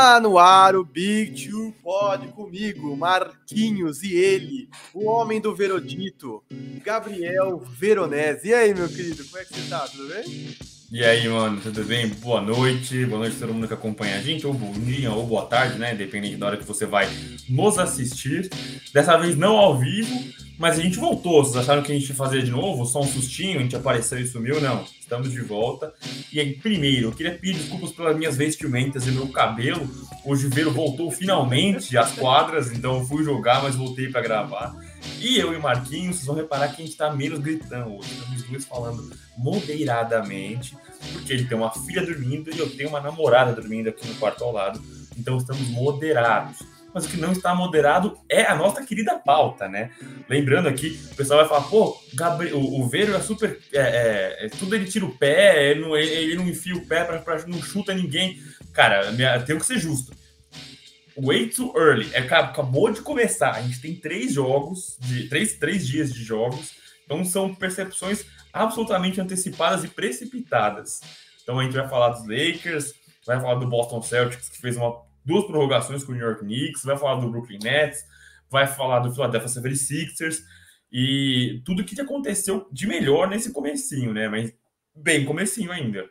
Tá no ar o Big Two Pod comigo, Marquinhos e ele, o homem do Verodito, Gabriel Veronese. E aí, meu querido, como é que você tá? Tudo bem? E aí, mano, tudo bem? Boa noite, boa noite a todo mundo que acompanha a gente, ou bom dia, ou boa tarde, né? Dependendo da hora que você vai nos assistir. Dessa vez não ao vivo, mas a gente voltou. Vocês acharam que a gente ia fazer de novo? Só um sustinho, a gente apareceu e sumiu? Não, estamos de volta. E aí, primeiro, eu queria pedir desculpas pelas minhas vestimentas e meu cabelo. O Juveiro voltou finalmente às quadras, então eu fui jogar, mas voltei para gravar. E eu e Marquinhos, vocês vão reparar que a gente tá menos gritando hoje. Estamos dois falando moderadamente, porque ele tem uma filha dormindo e eu tenho uma namorada dormindo aqui no quarto ao lado. Então estamos moderados. Mas o que não está moderado é a nossa querida pauta, né? Lembrando aqui, o pessoal vai falar, pô, Gabriel, o, o Veiro é super. É, é, é, tudo ele tira o pé, ele não, ele não enfia o pé, pra, pra, não chuta ninguém. Cara, minha, tenho que ser justo way too early. É, acabou de começar. A gente tem três jogos, de três, três dias de jogos. Então são percepções absolutamente antecipadas e precipitadas. Então a gente vai falar dos Lakers, vai falar do Boston Celtics, que fez uma, duas prorrogações com o New York Knicks, vai falar do Brooklyn Nets, vai falar do Philadelphia 76ers e tudo que aconteceu de melhor nesse comecinho, né? Mas bem comecinho ainda.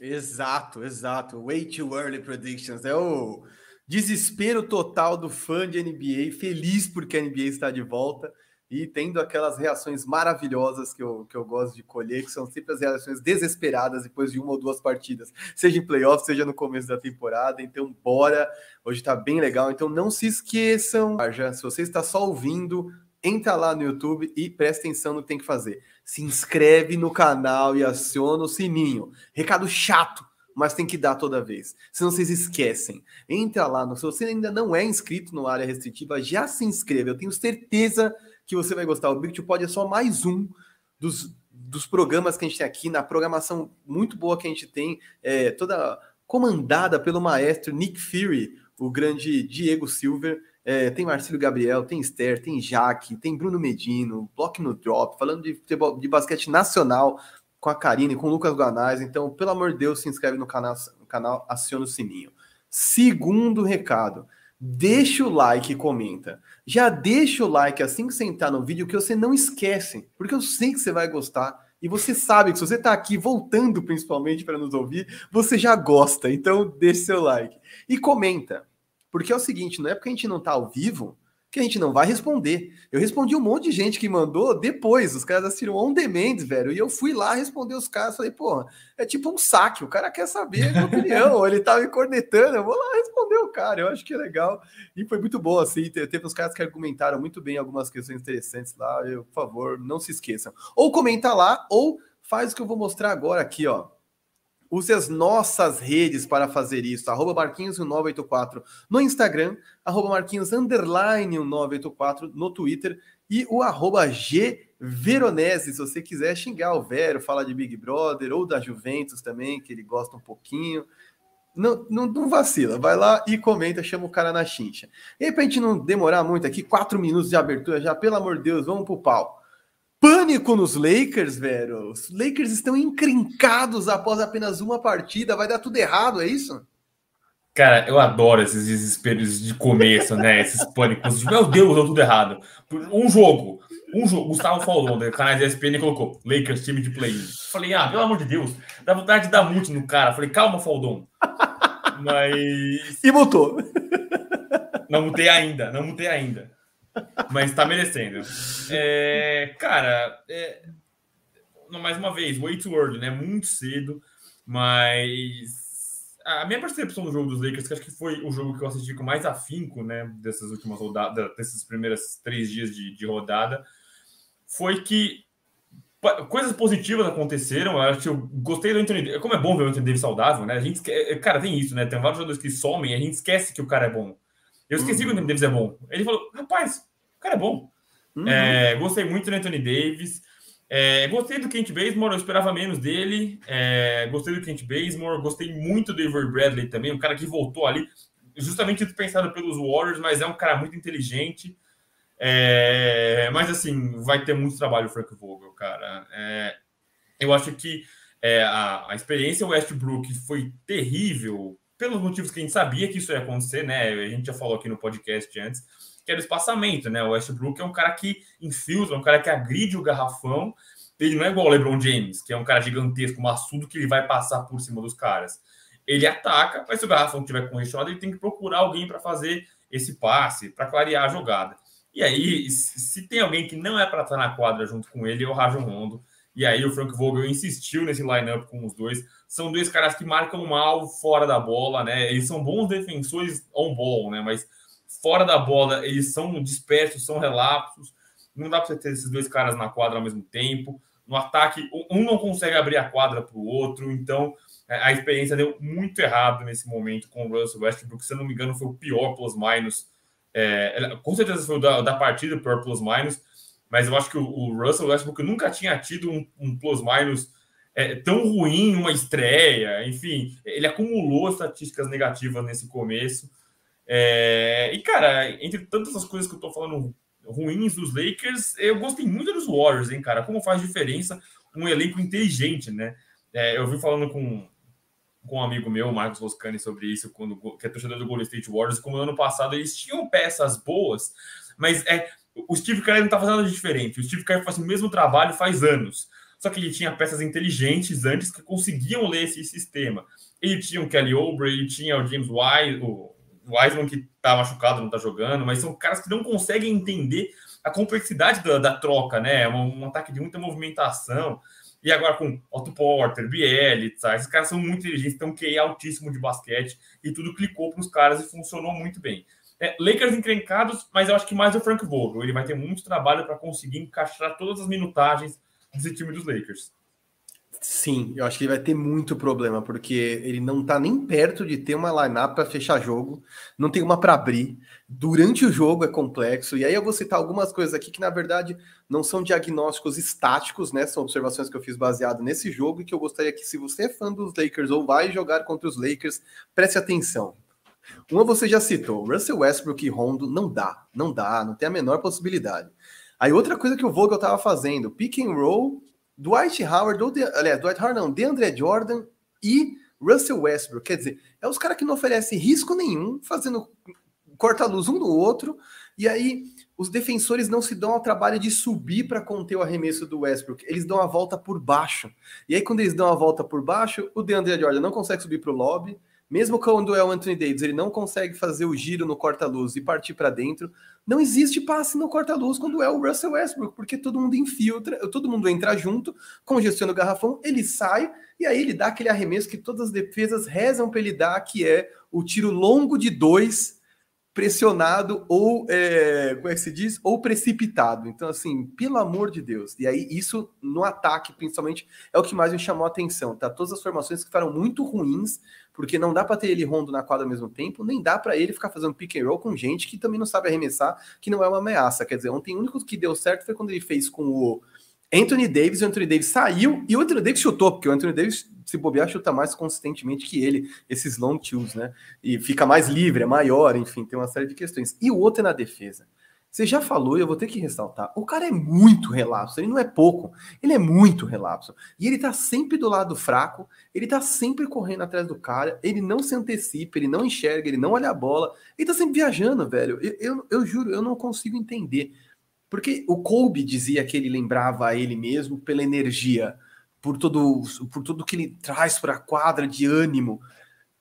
Exato, exato. Way too early predictions. É o Desespero total do fã de NBA, feliz porque a NBA está de volta e tendo aquelas reações maravilhosas que eu, que eu gosto de colher, que são sempre as reações desesperadas depois de uma ou duas partidas, seja em playoff, seja no começo da temporada. Então, bora! Hoje está bem legal. Então, não se esqueçam, já, se você está só ouvindo, entra lá no YouTube e presta atenção no que tem que fazer. Se inscreve no canal e aciona o sininho. Recado chato mas tem que dar toda vez. Senão vocês esquecem. Entra lá, no, se você ainda não é inscrito no área restritiva, já se inscreva. Eu tenho certeza que você vai gostar. O Big Two Pod é só mais um dos, dos programas que a gente tem aqui, na programação muito boa que a gente tem, é, toda comandada pelo maestro Nick Fury, o grande Diego Silver. É, tem Marcelo Gabriel, tem Esther, tem Jaque, tem Bruno Medino, Block no Drop, falando de, de basquete nacional, com a Karine, com o Lucas Guanais. Então, pelo amor de Deus, se inscreve no canal, no canal aciona o sininho. Segundo recado, deixa o like e comenta. Já deixa o like assim que você entrar no vídeo, que você não esquece, porque eu sei que você vai gostar. E você sabe que se você está aqui voltando principalmente para nos ouvir, você já gosta. Então, deixe seu like. E comenta. Porque é o seguinte, não é porque a gente não está ao vivo que a gente não vai responder. Eu respondi um monte de gente que mandou depois, os caras assistiram on demand, velho, e eu fui lá responder os caras, falei, pô, é tipo um saque, o cara quer saber a minha opinião, ele tá me cornetando, eu vou lá responder o cara, eu acho que é legal, e foi muito bom, assim, teve uns caras que argumentaram muito bem algumas questões interessantes lá, eu, por favor, não se esqueçam. Ou comenta lá, ou faz o que eu vou mostrar agora aqui, ó, Use as nossas redes para fazer isso. Arroba Marquinhos1984 no Instagram, arroba Marquinhos underline 1984 no Twitter e o arroba G Veronese, se você quiser xingar o Vero, falar de Big Brother ou da Juventus também, que ele gosta um pouquinho. Não, não, não, vacila, vai lá e comenta, chama o cara na chincha. E aí, pra gente não demorar muito aqui, quatro minutos de abertura já, pelo amor de Deus, vamos pro pau. Pânico nos Lakers, velho. Os Lakers estão encrencados após apenas uma partida. Vai dar tudo errado, é isso? Cara, eu adoro esses desesperos de começo, né? Esses pânicos. Meu Deus, deu tudo errado. Um jogo. Um jogo. Gustavo falou, do canal da ESPN colocou Lakers, time de play. Falei, ah, pelo amor de Deus. Dá vontade de dar multi no cara. Falei, calma, Faldon. Mas. E mutou. Não mutei ainda, não mutei ainda. Mas tá merecendo. É, cara, é, mais uma vez, way too early, né? Muito cedo, mas a minha percepção do jogo dos Lakers, que acho que foi o jogo que eu assisti com mais afinco, né? Dessas últimas rodadas, desses primeiros três dias de, de rodada, foi que coisas positivas aconteceram. Eu acho que eu gostei do Anthony Como é bom ver o Anthony Davis saudável, né? A gente, cara, tem isso, né? Tem vários jogadores que somem a gente esquece que o cara é bom. Eu esqueci uhum. que o Anthony Davis é bom. Ele falou, rapaz, o cara é bom. Uhum. É, gostei muito do Anthony Davis. É, gostei do Kent Bazemore, eu esperava menos dele. É, gostei do Kent Bazemore, gostei muito do Avery Bradley também, um cara que voltou ali, justamente dispensado pelos Warriors, mas é um cara muito inteligente. É, mas assim, vai ter muito trabalho o Frank Vogel, cara. É, eu acho que é, a, a experiência Westbrook foi terrível pelos motivos que a gente sabia que isso ia acontecer, né? A gente já falou aqui no podcast antes, que era o espaçamento, né? O Westbrook é um cara que infiltra, um cara que agride o garrafão. Ele não é igual o LeBron James, que é um cara gigantesco, maçudo, que ele vai passar por cima dos caras. Ele ataca, mas se o garrafão estiver congestionado, ele tem que procurar alguém para fazer esse passe, para clarear a jogada. E aí, se tem alguém que não é para estar na quadra junto com ele, é o Rajon Rondo. E aí o Frank Vogel insistiu nesse lineup com os dois. São dois caras que marcam mal fora da bola, né? Eles são bons defensores on ball, né? Mas fora da bola, eles são dispersos, são relapsos. Não dá para ter esses dois caras na quadra ao mesmo tempo. No ataque, um não consegue abrir a quadra para o outro. Então, é, a experiência deu muito errado nesse momento com o Russell Westbrook. Se eu não me engano, foi o pior plus-minus. É, com certeza foi o da, da partida, o pior plus-minus mas eu acho que o, o Russell Westbrook nunca tinha tido um, um plus-minus é, tão ruim, uma estreia, enfim, ele acumulou estatísticas negativas nesse começo. É, e, cara, entre tantas as coisas que eu tô falando ruins dos Lakers, eu gostei muito dos Warriors, hein, cara? Como faz diferença um elenco inteligente, né? É, eu vi falando com, com um amigo meu, Marcos Roscani, sobre isso, quando, que é torcedor do Golden State Warriors, como no ano passado eles tinham peças boas, mas é, o Steve Kerr não está fazendo nada diferente. O Steve Kerr faz o mesmo trabalho faz anos. Só que ele tinha peças inteligentes antes que conseguiam ler esse sistema. Ele tinha o Kelly Oubre, ele tinha o James Wise, o Wiseman que está machucado, não está jogando, mas são caras que não conseguem entender a complexidade da, da troca, né? É um, um, ataque de muita movimentação. E agora com Otto Porter, Bielitsa, esses caras são muito inteligentes, estão QI altíssimo de basquete e tudo clicou para os caras e funcionou muito bem. É, Lakers encrencados, mas eu acho que mais o Frank Vogel. Ele vai ter muito trabalho para conseguir encaixar todas as minutagens desse time dos Lakers. Sim, eu acho que ele vai ter muito problema, porque ele não tá nem perto de ter uma lineup para fechar jogo, não tem uma para abrir. Durante o jogo é complexo, e aí eu vou citar algumas coisas aqui que, na verdade, não são diagnósticos estáticos, né? São observações que eu fiz baseado nesse jogo e que eu gostaria que, se você é fã dos Lakers ou vai jogar contra os Lakers, preste atenção. Uma você já citou, Russell Westbrook e Rondo não dá, não dá, não tem a menor possibilidade. Aí outra coisa que o Vogel estava fazendo, pick and roll, Dwight Howard, ou de, aliás, Dwight Howard não, DeAndre Jordan e Russell Westbrook, quer dizer, é os caras que não oferecem risco nenhum, fazendo corta-luz um no outro, e aí os defensores não se dão ao trabalho de subir para conter o arremesso do Westbrook, eles dão a volta por baixo. E aí quando eles dão a volta por baixo, o DeAndre Jordan não consegue subir para o lobby, mesmo quando é o Anthony Davis, ele não consegue fazer o giro no corta-luz e partir para dentro. Não existe passe no corta-luz quando é o Russell Westbrook, porque todo mundo infiltra, todo mundo entra junto, congestiona o garrafão, ele sai e aí ele dá aquele arremesso que todas as defesas rezam para ele dar, que é o tiro longo de dois pressionado ou, é, como é que se diz? Ou precipitado. Então, assim, pelo amor de Deus. E aí, isso no ataque, principalmente, é o que mais me chamou a atenção, tá? Todas as formações que ficaram muito ruins, porque não dá para ter ele rondo na quadra ao mesmo tempo, nem dá para ele ficar fazendo pick and roll com gente que também não sabe arremessar, que não é uma ameaça. Quer dizer, ontem o único que deu certo foi quando ele fez com o Anthony Davis, o Anthony Davis saiu e o Anthony Davis chutou, porque o Anthony Davis, se bobear, chuta mais consistentemente que ele, esses long twos, né? E fica mais livre, é maior, enfim, tem uma série de questões. E o outro é na defesa. Você já falou e eu vou ter que ressaltar. O cara é muito relapso, ele não é pouco, ele é muito relapso. E ele tá sempre do lado fraco, ele tá sempre correndo atrás do cara, ele não se antecipa, ele não enxerga, ele não olha a bola, ele tá sempre viajando, velho. Eu, eu, eu juro, eu não consigo entender. Porque o Kobe dizia que ele lembrava a ele mesmo pela energia, por todo, por tudo que ele traz para a quadra de ânimo.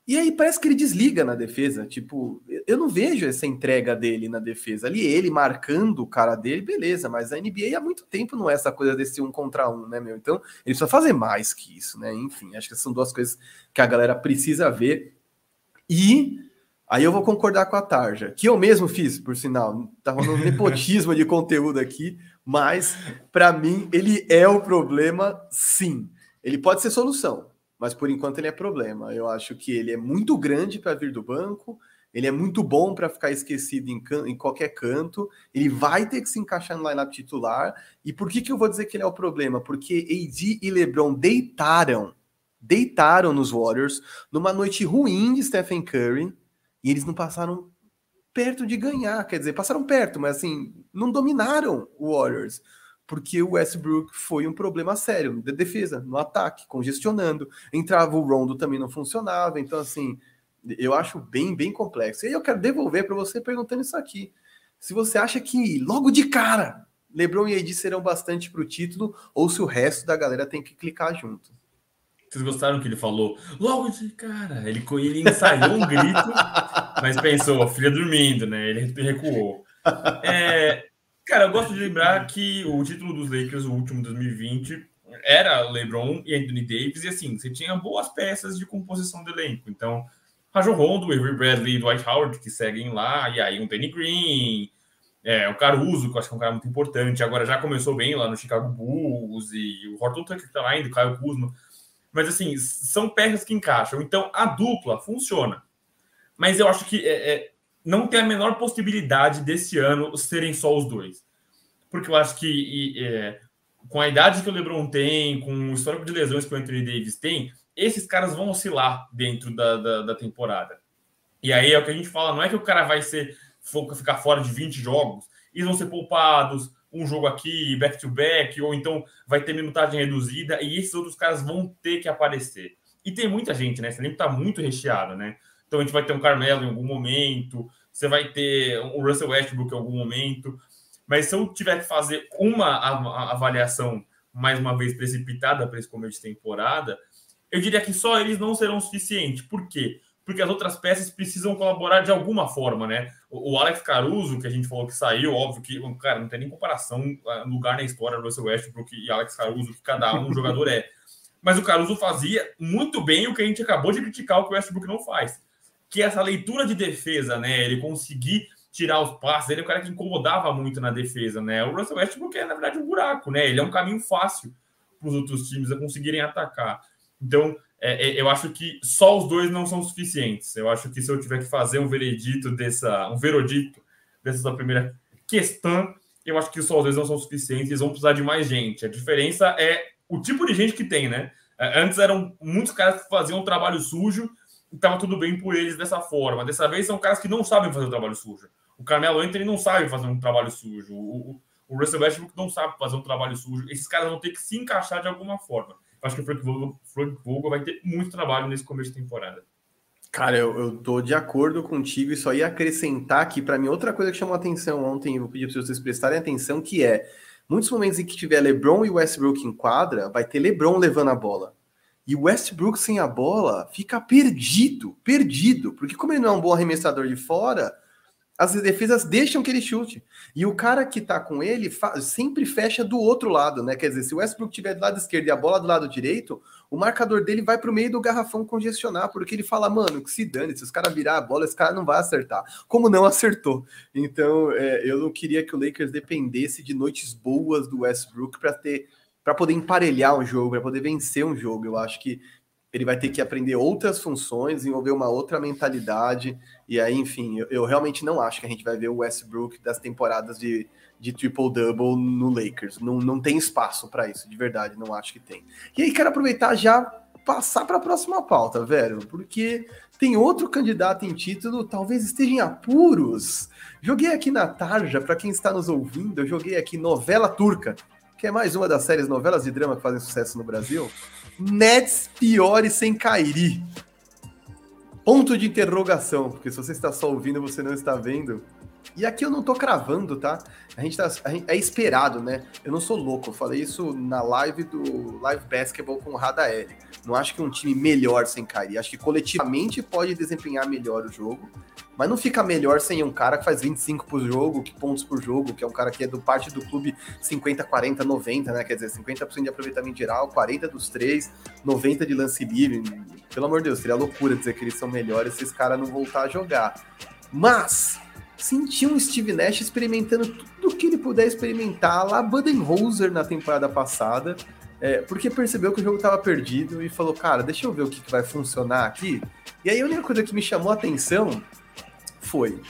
E aí parece que ele desliga na defesa. Tipo, eu não vejo essa entrega dele na defesa. Ali ele marcando o cara dele, beleza, mas a NBA há muito tempo não é essa coisa desse um contra um, né, meu? Então ele precisa fazer mais que isso, né? Enfim, acho que são duas coisas que a galera precisa ver. E Aí eu vou concordar com a Tarja, que eu mesmo fiz, por sinal. Tá rolando um nepotismo de conteúdo aqui, mas para mim ele é o problema, sim. Ele pode ser solução, mas por enquanto ele é problema. Eu acho que ele é muito grande para vir do banco, ele é muito bom para ficar esquecido em, em, qualquer canto, ele vai ter que se encaixar no lineup titular. E por que, que eu vou dizer que ele é o problema? Porque AD e LeBron deitaram, deitaram nos Warriors numa noite ruim de Stephen Curry e eles não passaram perto de ganhar, quer dizer, passaram perto, mas assim, não dominaram o Warriors, porque o Westbrook foi um problema sério de defesa, no ataque, congestionando. Entrava o Rondo também não funcionava, então assim, Eu acho bem, bem complexo. E aí eu quero devolver para você perguntando isso aqui. Se você acha que logo de cara LeBron e AD serão bastante para o título ou se o resto da galera tem que clicar junto. Vocês gostaram que ele falou? Logo de cara. Ele, ele ensaiou um grito, mas pensou, filha dormindo, né? Ele recuou. É, cara, eu gosto de lembrar que o título dos Lakers, o último 2020, era LeBron e Anthony Davis, e assim, você tinha boas peças de composição do elenco. Então, Rajon Rondo, Avery Bradley e Dwight Howard, que seguem lá, e aí um Danny Green, é, o Caruso, que eu acho que é um cara muito importante, agora já começou bem lá no Chicago Bulls, e o Horton Tucker que tá lá ainda, o Caio Kuzma. Mas assim, são peças que encaixam. Então, a dupla funciona. Mas eu acho que é, é, não tem a menor possibilidade desse ano serem só os dois. Porque eu acho que e, é, com a idade que o LeBron tem, com o histórico de lesões que o Anthony Davis tem, esses caras vão oscilar dentro da, da, da temporada. E aí é o que a gente fala, não é que o cara vai ser ficar fora de 20 jogos, eles vão ser poupados, um jogo aqui, back-to-back, -back, ou então vai ter minutagem reduzida, e esses outros caras vão ter que aparecer. E tem muita gente, né? Esse elenco tá muito recheado, né? Então a gente vai ter um Carmelo em algum momento, você vai ter o Russell Westbrook em algum momento. Mas se eu tiver que fazer uma avaliação mais uma vez precipitada para esse começo de temporada, eu diria que só eles não serão suficientes. Por quê? Porque as outras peças precisam colaborar de alguma forma, né? O Alex Caruso, que a gente falou que saiu, óbvio que, cara, não tem nem comparação ah, lugar na história Russell Westbrook e Alex Caruso, que cada um jogador é. Mas o Caruso fazia muito bem o que a gente acabou de criticar o que o Westbrook não faz. Que é essa leitura de defesa, né? Ele conseguir tirar os passes, ele é um cara que incomodava muito na defesa, né? O Russell Westbrook é, na verdade, um buraco, né? Ele é um caminho fácil para os outros times a conseguirem atacar. Então, é, é, eu acho que só os dois não são suficientes. Eu acho que se eu tiver que fazer um veredito dessa, um veredito dessa primeira questão, eu acho que só os dois não são suficientes, eles vão precisar de mais gente. A diferença é o tipo de gente que tem, né? É, antes eram muitos caras que faziam um trabalho sujo e estava tudo bem por eles dessa forma. Dessa vez são caras que não sabem fazer o trabalho sujo. O Carmelo Anthony não sabe fazer um trabalho sujo. O, o, o Russell Westbrook não sabe fazer um trabalho sujo. Esses caras vão ter que se encaixar de alguma forma acho que o Frank Vogel, Frank Vogel vai ter muito trabalho nesse começo de temporada. Cara, eu, eu tô de acordo contigo e só ia acrescentar aqui para mim outra coisa que chamou atenção ontem, vou pedir para vocês prestarem atenção, que é muitos momentos em que tiver LeBron e Westbrook em quadra, vai ter LeBron levando a bola. E Westbrook sem a bola fica perdido, perdido, porque como ele não é um bom arremessador de fora, as defesas deixam que ele chute. E o cara que tá com ele sempre fecha do outro lado, né? Quer dizer, se o Westbrook tiver do lado esquerdo e a bola do lado direito, o marcador dele vai pro meio do garrafão congestionar, porque ele fala, mano, que se dane, se os caras virar a bola, esse cara não vai acertar. Como não acertou. Então, é, eu não queria que o Lakers dependesse de noites boas do Westbrook para ter para poder emparelhar um jogo, para poder vencer um jogo. Eu acho que ele vai ter que aprender outras funções, desenvolver uma outra mentalidade. E aí, enfim, eu, eu, realmente não acho que a gente vai ver o Westbrook das temporadas de, de triple-double no Lakers. Não, não tem espaço para isso, de verdade, não acho que tem. E aí, quero aproveitar já passar para a próxima pauta, velho, porque tem outro candidato em título, talvez esteja em apuros. Joguei aqui na tarja, para quem está nos ouvindo, eu joguei aqui novela turca, que é mais uma das séries novelas de drama que fazem sucesso no Brasil. Nets piores sem Kairi. Ponto de interrogação, porque se você está só ouvindo, você não está vendo. E aqui eu não tô cravando, tá? A gente, tá, a gente é esperado, né? Eu não sou louco, eu falei isso na live do Live Basketball com o Radael. Não acho que um time melhor sem Kyrie, acho que coletivamente pode desempenhar melhor o jogo, mas não fica melhor sem um cara que faz 25 por jogo, que pontos por jogo, que é um cara que é do parte do clube 50, 40, 90, né? Quer dizer, 50% de aproveitamento geral, 40 dos três, 90 de lance livre. Pelo amor de Deus, seria loucura dizer que eles são melhores se esse cara não voltar a jogar. Mas senti um Steve Nash experimentando tudo que ele puder experimentar lá Budenholzer na temporada passada, é, porque percebeu que o jogo estava perdido e falou, cara, deixa eu ver o que, que vai funcionar aqui. E aí a única coisa que me chamou a atenção foi.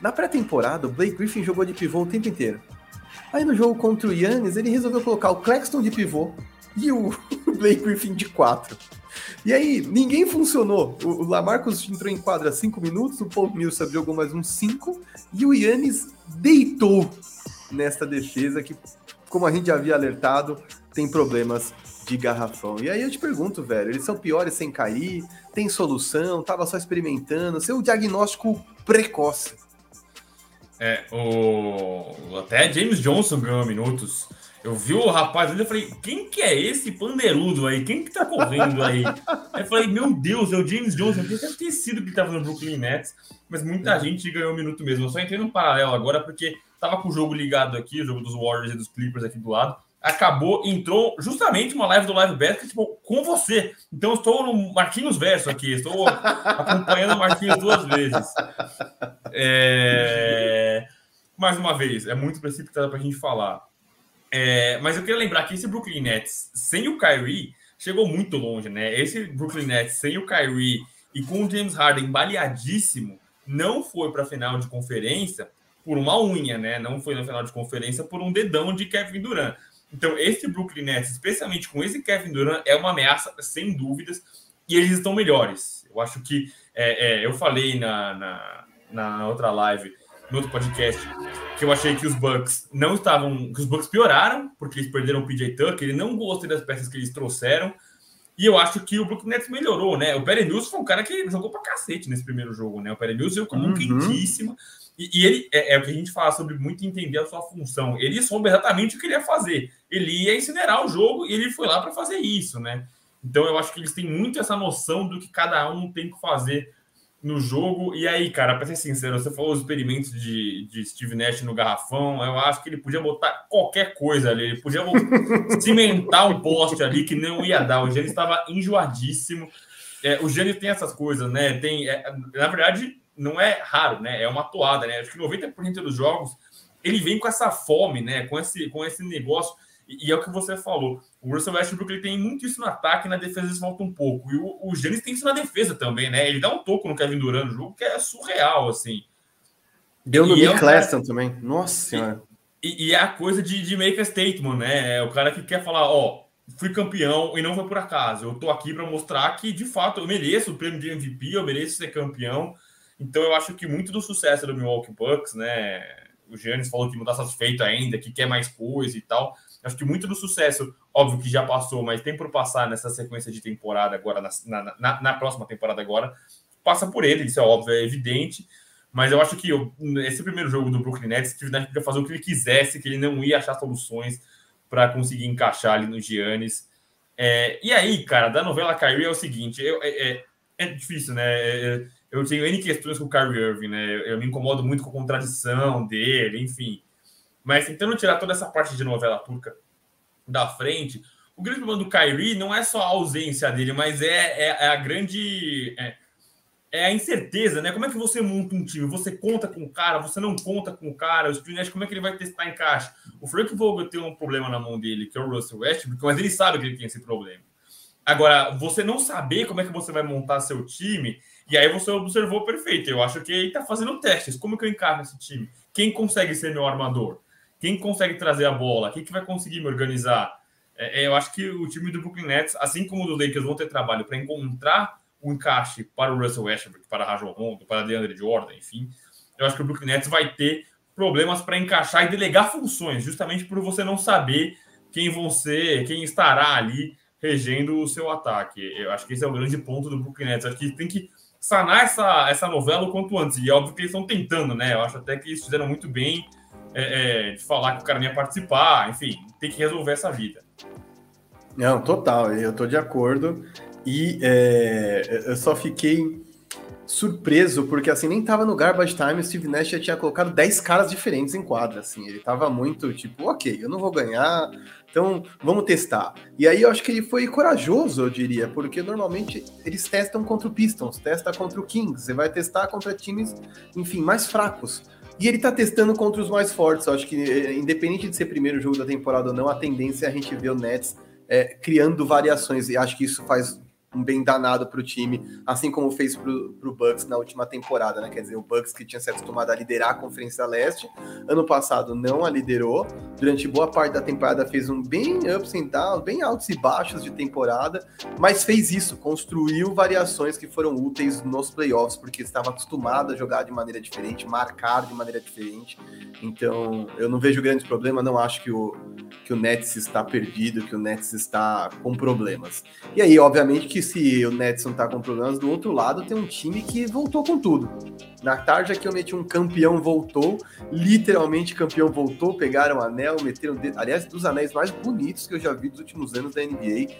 Na pré-temporada, o Blake Griffin jogou de pivô o tempo inteiro. Aí no jogo contra o Yannis, ele resolveu colocar o Claxton de pivô e o Blake Griffin de 4. E aí, ninguém funcionou. O Lamarcus entrou em quadra 5 minutos, o Paul Millsap jogou mais uns 5 e o Yannis deitou nesta defesa que como a gente já havia alertado, tem problemas de garrafão. E aí eu te pergunto, velho, eles são piores sem cair? Tem solução? Tava só experimentando? Seu diagnóstico precoce. É, o... até James Johnson ganhou minutos. Eu vi o rapaz ali, eu falei, quem que é esse panderudo aí? Quem que tá correndo aí? aí eu falei, meu Deus, é o James Johnson. Deve ter sido que tava no Brooklyn Nets, mas muita é. gente ganhou um minuto mesmo. Eu só entrei no paralelo agora porque tava com o jogo ligado aqui, o jogo dos Warriors e dos Clippers aqui do lado acabou, entrou justamente uma live do Live Basket tipo, com você. Então, eu estou no Marquinhos Verso aqui, estou acompanhando o Marquinhos duas vezes. É... Mais uma vez, é muito precipitado para a gente falar. É... Mas eu queria lembrar que esse Brooklyn Nets, sem o Kyrie, chegou muito longe, né? Esse Brooklyn Nets, sem o Kyrie e com o James Harden baleadíssimo, não foi para a final de conferência por uma unha, né? Não foi na final de conferência por um dedão de Kevin Durant. Então, esse Brooklyn Nets, especialmente com esse Kevin Durant, é uma ameaça, sem dúvidas, e eles estão melhores. Eu acho que é, é, eu falei na, na, na, outra live, no outro podcast, que eu achei que os Bucks não estavam. que os Bucks pioraram, porque eles perderam o PJ Tucker, ele não gostei das peças que eles trouxeram. E eu acho que o Brooklyn Nets melhorou, né? O Perry Mills foi um cara que jogou pra cacete nesse primeiro jogo, né? O Perry Mills veio com a mão uhum. quentíssima. E, e ele é, é, o que a gente fala sobre muito entender a sua função. Ele soube exatamente o que ele ia fazer. Ele ia incinerar o jogo e ele foi lá para fazer isso, né? Então eu acho que eles têm muito essa noção do que cada um tem que fazer no jogo. E aí, cara, para ser sincero, você falou os experimentos de, de Steve Nash no garrafão. Eu acho que ele podia botar qualquer coisa ali. Ele podia cimentar um poste ali que não ia dar. O Gênesis estava enjoadíssimo. É, o Gênesis tem essas coisas, né? Tem, é, na verdade, não é raro, né? É uma toada, né? Acho que 90% dos jogos ele vem com essa fome, né? Com esse, com esse negócio. E, e, é o que você falou. O Russell Westbrook ele tem muito isso no ataque, na defesa eles faltam um pouco. E o, o Giannis tem isso na defesa também, né? Ele dá um toco no Kevin Durant no jogo que é surreal, assim. Deu no Nick é também. Nossa senhora. E, e, é a coisa de, de make a statement, né? É o cara que quer falar, ó, fui campeão e não foi por acaso. Eu tô aqui para mostrar que, de fato, eu mereço o prêmio de MVP, eu mereço ser campeão. Então eu acho que muito do sucesso do Milwaukee Bucks, né? O Giannis falou que não está satisfeito ainda, que quer mais coisa e tal. Acho que muito do sucesso, óbvio que já passou, mas tem por passar nessa sequência de temporada agora, na, na, na próxima temporada agora, passa por ele, isso é óbvio, é evidente. Mas eu acho que eu, esse primeiro jogo do Brooklyn Nets, Steve Nash podia fazer o que ele quisesse, que ele não ia achar soluções para conseguir encaixar ali no Giannis. É, e aí, cara, da novela Kyrie é o seguinte, eu, é, é, é difícil, né? É, é eu tenho N questões com o Kyrie Irving, né? Eu me incomodo muito com a contradição dele, enfim. Mas tentando tirar toda essa parte de novela turca da frente, o grande problema do Kyrie não é só a ausência dele, mas é, é, é a grande. É, é, a incerteza, né? Como é que você monta um time? Você conta com o cara, você não conta com o cara, o Spinach, como é que ele vai testar em caixa? O Frank Vogel tem um problema na mão dele, que é o Russell Westbrook, mas ele sabe que ele tem esse problema. Agora, você não saber como é que você vai montar seu time e aí você observou perfeito. Eu acho que ele está fazendo testes. Como que eu encarno esse time? Quem consegue ser meu armador? Quem consegue trazer a bola? Quem que vai conseguir me organizar? É, é eu acho que o time do Brooklyn Nets, assim como o do Lakers, vão ter trabalho para encontrar o encaixe para o Russell Westbrook, para Rajon Rondo, para DeAndre Jordan, enfim. Eu acho que o Brooklyn Nets vai ter problemas para encaixar e delegar funções, justamente por você não saber quem vão ser, quem estará ali regendo o seu ataque. Eu acho que esse é o grande ponto do Brooklyn Nets. Acho que tem que sanar essa, essa novela o quanto antes. E é óbvio que eles estão tentando, né? Eu acho até que eles fizeram muito bem é, é, de falar que o cara nem ia participar. Enfim, tem que resolver essa vida. Não, total, eu tô de acordo. E é, eu só fiquei surpreso, porque assim, nem tava no Garbage Time, o Steve Nash já tinha colocado 10 caras diferentes em quadra, assim, ele tava muito tipo, ok, eu não vou ganhar, então, vamos testar. E aí eu acho que ele foi corajoso, eu diria, porque normalmente eles testam contra o Pistons, testa contra o Kings, você vai testar contra times, enfim, mais fracos. E ele tá testando contra os mais fortes. Eu acho que, eh, independente de ser primeiro jogo da temporada ou não, a tendência é a gente ver o Nets é, criando variações. E acho que isso faz um bem danado para o time, assim como fez para o Bucks na última temporada, né? Quer dizer, o Bucks que tinha se acostumado a liderar a Conferência Leste, ano passado não a liderou, durante boa parte da temporada fez um bem ups and downs, bem altos e baixos de temporada, mas fez isso, construiu variações que foram úteis nos playoffs, porque estava acostumado a jogar de maneira diferente, marcar de maneira diferente. Então, eu não vejo grandes problemas, não acho que o, que o Nets está perdido, que o Nets está com problemas. E aí, obviamente, que se o Nets não está com problemas, do outro lado tem um time que voltou com tudo. Na tarde aqui eu meti um campeão voltou, literalmente campeão voltou, pegaram anel, meteram. Aliás, dos anéis mais bonitos que eu já vi dos últimos anos da NBA.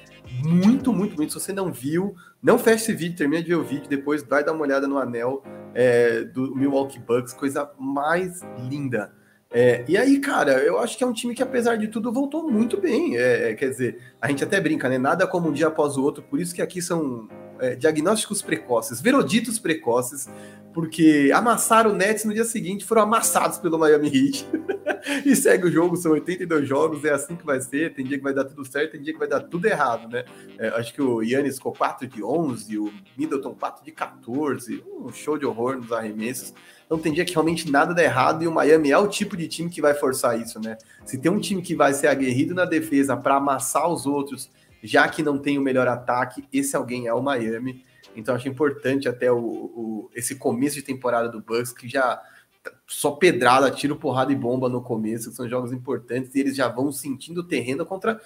Muito, muito bonito. Se você não viu, não feche esse vídeo, termina de ver o vídeo, depois vai dar uma olhada no anel é, do Milwaukee Bucks, coisa mais linda. É, e aí, cara, eu acho que é um time que, apesar de tudo, voltou muito bem. É, é, quer dizer, a gente até brinca, né? Nada como um dia após o outro, por isso que aqui são é, diagnósticos precoces, veroditos precoces, porque amassaram o Nets no dia seguinte, foram amassados pelo Miami Heat. e segue o jogo, são 82 jogos, é assim que vai ser. Tem dia que vai dar tudo certo, tem dia que vai dar tudo errado, né? É, acho que o Yannis ficou 4 de 11, o Middleton 4 de 14, um show de horror nos arremessos. Então tem dia que realmente nada dá errado e o Miami é o tipo de time que vai forçar isso, né? Se tem um time que vai ser aguerrido na defesa para amassar os outros, já que não tem o melhor ataque, esse alguém é o Miami. Então acho importante até o, o esse começo de temporada do Bucks, que já tá só pedrada, tiro, porrada e bomba no começo, são jogos importantes e eles já vão sentindo o terreno contra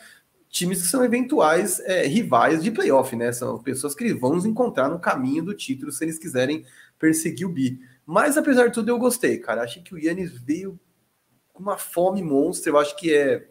times que são eventuais é, rivais de playoff, né? São pessoas que vão nos encontrar no caminho do título se eles quiserem perseguir o bi. Mas apesar de tudo, eu gostei, cara. Achei que o Yannis veio com uma fome monstro. Eu acho que é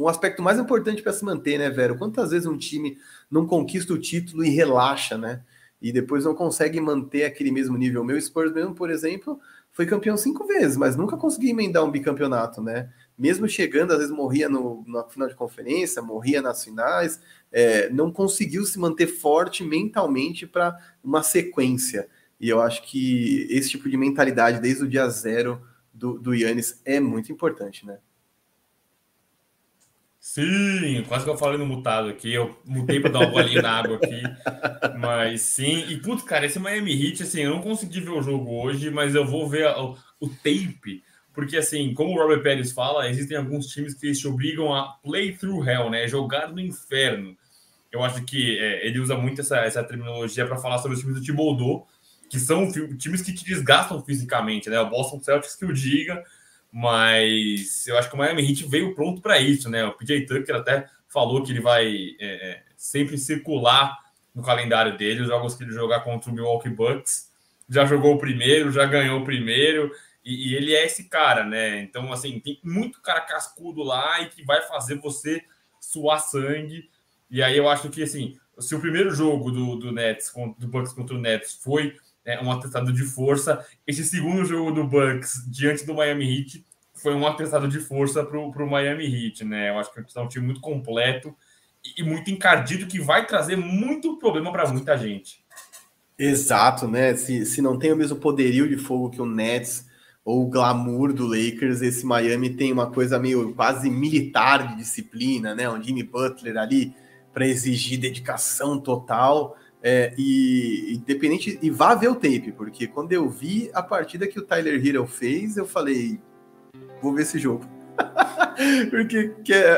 um aspecto mais importante para se manter, né, Vero? Quantas vezes um time não conquista o título e relaxa, né? E depois não consegue manter aquele mesmo nível. O meu Spurs mesmo, por exemplo, foi campeão cinco vezes, mas nunca conseguiu emendar um bicampeonato, né? Mesmo chegando, às vezes morria no, na final de conferência, morria nas finais, é, não conseguiu se manter forte mentalmente para uma sequência. E eu acho que esse tipo de mentalidade, desde o dia zero do, do Yannis, é muito importante, né? Sim, quase que eu falei no mutado aqui. Eu mutei para dar uma bolinha na água aqui. Mas sim. E, putz, cara, esse Miami Heat, assim, eu não consegui ver o jogo hoje, mas eu vou ver o, o tape. Porque, assim, como o Robert Pérez fala, existem alguns times que te obrigam a play through hell, né? Jogar no inferno. Eu acho que é, ele usa muito essa, essa terminologia para falar sobre os times do Thibodeau, que são times que te desgastam fisicamente, né? O Boston Celtics que o diga, mas eu acho que o Miami Heat veio pronto para isso, né? O PJ Tucker até falou que ele vai é, é, sempre circular no calendário dele os jogos que ele jogar contra o Milwaukee Bucks. Já jogou o primeiro, já ganhou o primeiro, e, e ele é esse cara, né? Então, assim, tem muito cara cascudo lá e que vai fazer você suar sangue. E aí eu acho que, assim, se o primeiro jogo do, do Nets, do Bucks contra o Nets foi é, um atestado de força. Esse segundo jogo do Bucks diante do Miami Heat foi um atestado de força para o Miami Heat, né? Eu acho que é um time muito completo e muito encardido que vai trazer muito problema para muita gente. Exato, né? Se, se não tem o mesmo poderio de fogo que o Nets ou o glamour do Lakers, esse Miami tem uma coisa meio quase militar de disciplina, né? Um Jimmy Butler ali para exigir dedicação total. É, e independente, e vá ver o tape, porque quando eu vi a partida que o Tyler Hero fez, eu falei, vou ver esse jogo. porque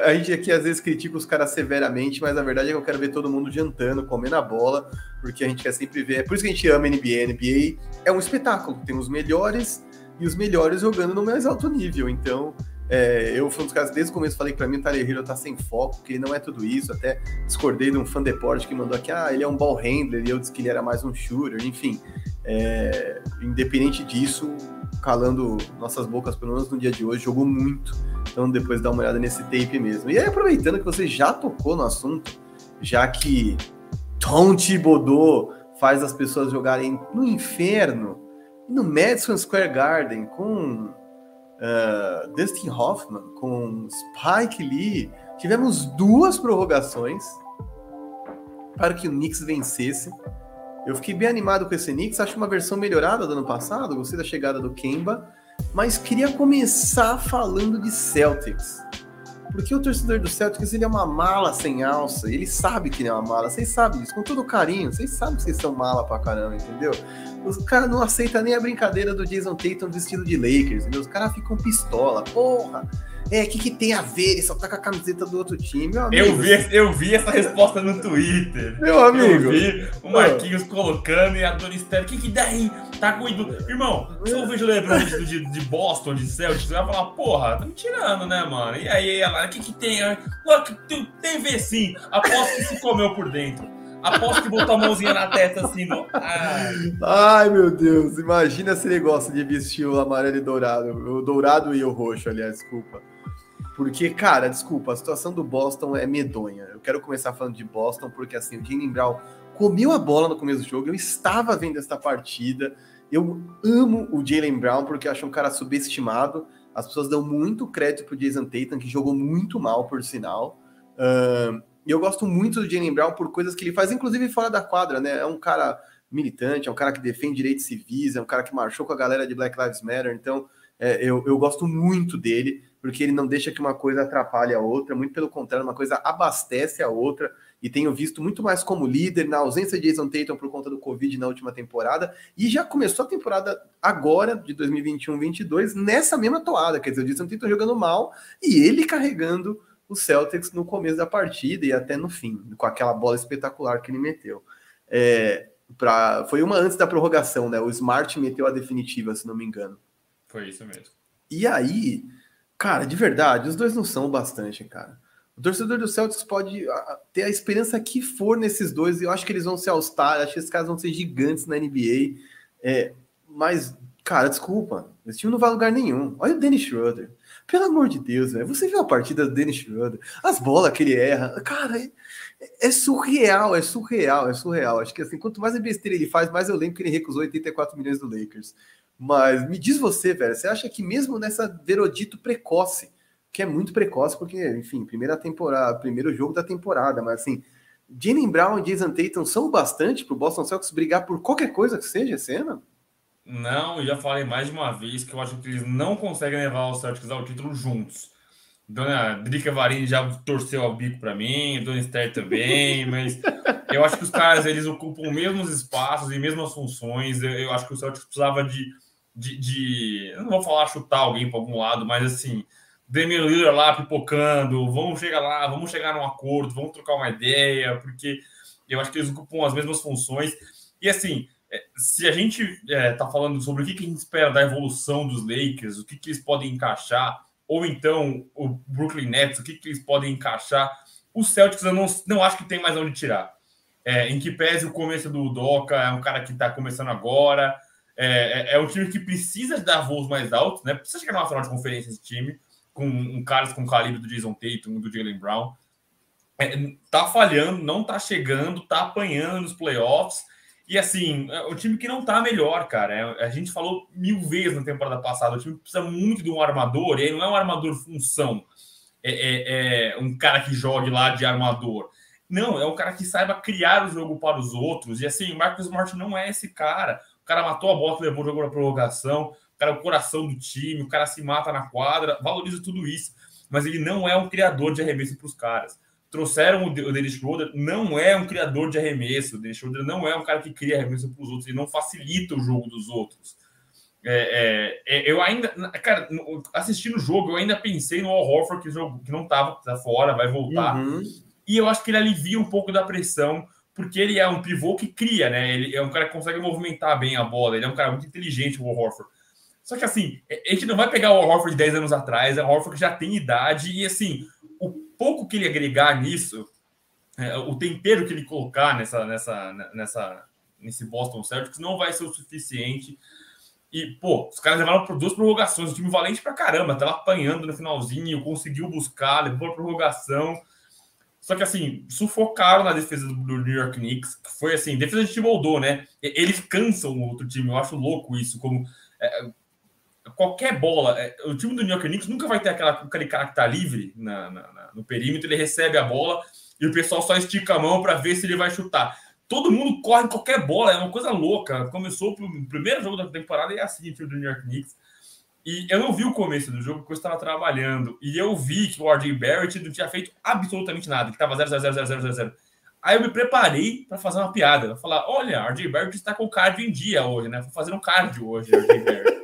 a gente aqui às vezes critica os caras severamente, mas a verdade é que eu quero ver todo mundo jantando, comendo a bola, porque a gente quer sempre ver. É por isso que a gente ama NBA. NBA é um espetáculo, tem os melhores e os melhores jogando no mais alto nível. Então, é, eu fui um dos caras desde o começo falei que para mim o Tyler Hero tá sem foco, que ele não é tudo isso. Até discordei de um fã deporte que mandou aqui, ah, ele é um ball handler, e eu disse que ele era mais um shooter, enfim. É, independente disso, calando nossas bocas, pelo menos no dia de hoje, jogou muito. Então depois dá uma olhada nesse tape mesmo. E aí, aproveitando que você já tocou no assunto, já que Tom Thibodeau faz as pessoas jogarem no inferno, no Madison Square Garden, com uh, Dustin Hoffman, com Spike Lee. Tivemos duas prorrogações para que o Knicks vencesse. Eu fiquei bem animado com esse Knicks, acho uma versão melhorada do ano passado, gostei da chegada do Kemba, mas queria começar falando de Celtics. Porque o torcedor do Celtics ele é uma mala sem alça. Ele sabe que ele é uma mala. Vocês sabem disso, com todo carinho. Vocês sabem que vocês são mala pra caramba, entendeu? Os caras não aceitam nem a brincadeira do Jason Tatum vestido de Lakers, entendeu? Os caras ficam pistola. Porra! É, o que, que tem a ver? Ele só tá com a camiseta do outro time. Amigo, eu, vi, eu vi essa resposta no Twitter. Meu amigo. Eu vi o Marquinhos colocando e a Esther. O que, que daí? Tá com Irmão, se eu vejo o Lebron de, de Boston, de Celtics, você vai falar, porra, tá me tirando, né, mano? E aí, ela, o que, que tem? Claro tem, tem ver sim. Aposto que se comeu por dentro. Aposto que botou a mãozinha na testa assim. No... Ai. Ai, meu Deus. Imagina se ele gosta de vestir o amarelo e dourado. O dourado e o roxo, aliás, desculpa. Porque, cara, desculpa, a situação do Boston é medonha. Eu quero começar falando de Boston, porque assim, o Jalen Brown comeu a bola no começo do jogo. Eu estava vendo esta partida. Eu amo o Jalen Brown porque eu acho um cara subestimado. As pessoas dão muito crédito pro Jason Tatum, que jogou muito mal, por sinal. Uh, e eu gosto muito do Jalen Brown por coisas que ele faz, inclusive fora da quadra, né? É um cara militante, é um cara que defende direitos civis, é um cara que marchou com a galera de Black Lives Matter. Então, é, eu, eu gosto muito dele porque ele não deixa que uma coisa atrapalhe a outra, muito pelo contrário, uma coisa abastece a outra, e tenho visto muito mais como líder na ausência de Jason Tatum por conta do Covid na última temporada, e já começou a temporada agora, de 2021-22, nessa mesma toada, quer dizer, o Jason Tatum jogando mal, e ele carregando o Celtics no começo da partida e até no fim, com aquela bola espetacular que ele meteu. É, pra, foi uma antes da prorrogação, né? O Smart meteu a definitiva, se não me engano. Foi isso mesmo. E aí, Cara, de verdade, os dois não são bastante, cara. O torcedor do Celtics pode ter a esperança que for nesses dois, e eu acho que eles vão ser All-Star, acho que esses caras vão ser gigantes na NBA. É, mas, cara, desculpa, esse time não vai a lugar nenhum. Olha o Dennis Schroeder. Pelo amor de Deus, velho. Você viu a partida do Dennis Schroeder? As bolas que ele erra. Cara, é, é, surreal, é surreal, é surreal. Acho que assim, quanto mais besteira ele faz, mais eu lembro que ele recusou 84 milhões do Lakers. Mas me diz você, velho, você acha que mesmo nessa Verodito precoce, que é muito precoce, porque, enfim, primeira temporada, primeiro jogo da temporada, mas assim, Jalen Brown e Jason Tatum são bastante para o Boston Celtics brigar por qualquer coisa que seja esse ano? Não, já falei mais de uma vez que eu acho que eles não conseguem levar os Celtics ao título juntos. Dona Drica Varini já torceu ao bico para mim, Dona Esther também, mas eu acho que os caras eles ocupam os mesmos espaços e mesmas funções. Eu, eu acho que o Celtics precisava de de, de, não vou falar chutar alguém para algum lado, mas assim, Damian Lillard lá pipocando, vamos chegar lá, vamos chegar num acordo, vamos trocar uma ideia, porque eu acho que eles ocupam as mesmas funções. E assim, se a gente é, tá falando sobre o que, que a gente espera da evolução dos Lakers, o que, que eles podem encaixar, ou então o Brooklyn Nets, o que, que eles podem encaixar, o Celtics eu não, não acho que tem mais onde tirar. É, em que pese o começo do Doca, é um cara que está começando agora, é, é, é, um time que precisa dar voos mais altos, né? Precisa chegar numa final de conferência esse time, com um caras com o calibre do Jason Tatum, do Jalen Brown. É, tá falhando, não tá chegando, tá apanhando nos playoffs. E assim, é um time que não tá melhor, cara. É, a gente falou mil vezes na temporada passada, o time precisa muito de um armador, e aí não é um armador função. É, é, é, um cara que jogue lá de armador. Não, é um cara que saiba criar o jogo para os outros. E assim, o Marcos Smart não é esse cara. O cara matou a bola, levou o jogo para prorrogação. O cara é o coração do time, o cara se mata na quadra, valoriza tudo isso. Mas ele não é um criador de arremesso para os caras. Trouxeram o Dennis Schroeder, não é um criador de arremesso. O Dennis Schroeder não é um cara que cria arremesso para os outros, ele não facilita o jogo dos outros. É, é, é, eu ainda, cara, assistindo o jogo, eu ainda pensei no Al Horford, que, jogo, que não estava tá fora, vai voltar. Uhum. E eu acho que ele alivia um pouco da pressão porque ele é um pivô que cria, né? Ele é um cara que consegue movimentar bem a bola, ele é um cara muito inteligente, o Horford. Só que assim, a gente não vai pegar o Horford de 10 anos atrás, é um Horford que já tem idade, e assim, o pouco que ele agregar nisso, é, o tempero que ele colocar nessa, nessa, nessa, nesse Boston Celtics não vai ser o suficiente. E, pô, os caras levaram por duas prorrogações, o time valente pra caramba, tava apanhando no finalzinho, conseguiu buscar, levou a prorrogação. Só que, assim, sufocaram na defesa do, New York Knicks, que foi assim, defesa de time moldou, né? Eles cansam o outro time, eu acho louco isso, como é, qualquer bola, é, o time do New York Knicks nunca vai ter aquela, aquele cara que tá livre na, na, na, no perímetro, ele recebe a bola e o pessoal só estica a mão para ver se ele vai chutar. Todo mundo corre qualquer bola, é uma coisa louca. Começou o primeiro jogo da temporada e é assim time do New York Knicks. E eu não vi o começo do jogo porque eu estava trabalhando. E eu vi que o RJ Barrett não tinha feito absolutamente nada, que estava 0, 0, 0, 0, 0, 0. Aí eu me preparei para fazer uma piada. Falar: olha, RJ Barrett está com cardio em dia hoje, né? Vou fazer um cardio hoje, RJ Barrett.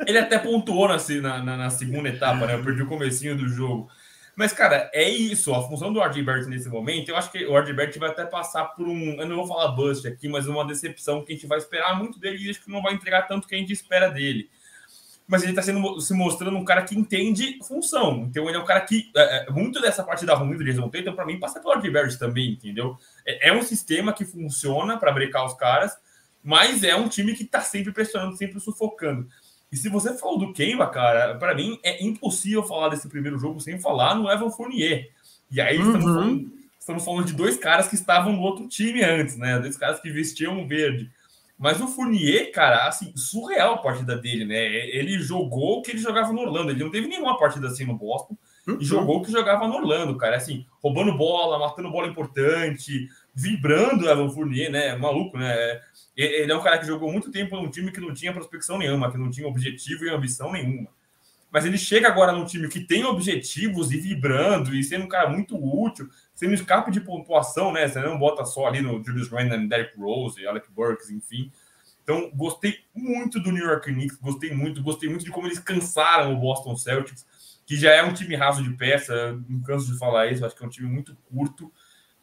Ele até pontuou na, na, na, segunda etapa, né? Eu perdi o comecinho do jogo. Mas, cara, é isso. A função do Barrett nesse momento, eu acho que o Barrett vai até passar por um. Eu não vou falar bust aqui, mas uma decepção que a gente vai esperar muito dele e acho que não vai entregar tanto que a gente espera dele mas ele está sendo se mostrando um cara que entende função. Então ele é um cara que é, é muito dessa partida ruim do Jason Tatum para mim passa pelo Barrett também, entendeu? É, é, um sistema que funciona para brecar os caras, mas é um time que está sempre pressionando, sempre sufocando. E se você falou do Kemba, cara, para mim é impossível falar desse primeiro jogo sem falar no Evan Fournier. E aí uhum. estamos, falando, estamos falando de dois caras que estavam no outro time antes, né? Dois caras que vestiam verde. Mas o Fournier, cara, assim, surreal a partida dele, né? Ele jogou o que ele jogava no Orlando. Ele não teve nenhuma partida assim no Boston. Uhum. E jogou o que jogava no Orlando, cara. Assim, roubando bola, matando bola importante, vibrando Evan Fournier, né? Maluco, né? Ele é um cara que jogou muito tempo num time que não tinha prospecção nenhuma, que não tinha objetivo e ambição nenhuma. Mas ele chega agora num time que tem objetivos e vibrando e sendo um cara muito útil, sendo escape de pontuação, né? Você não bota só ali no Julius Randle, Derrick Rose, Alec Burks, enfim. Então, gostei muito do New York Knicks, gostei muito, gostei muito de como eles cansaram o Boston Celtics, que já é um time raso de peça, não canso de falar isso, acho que é um time muito curto.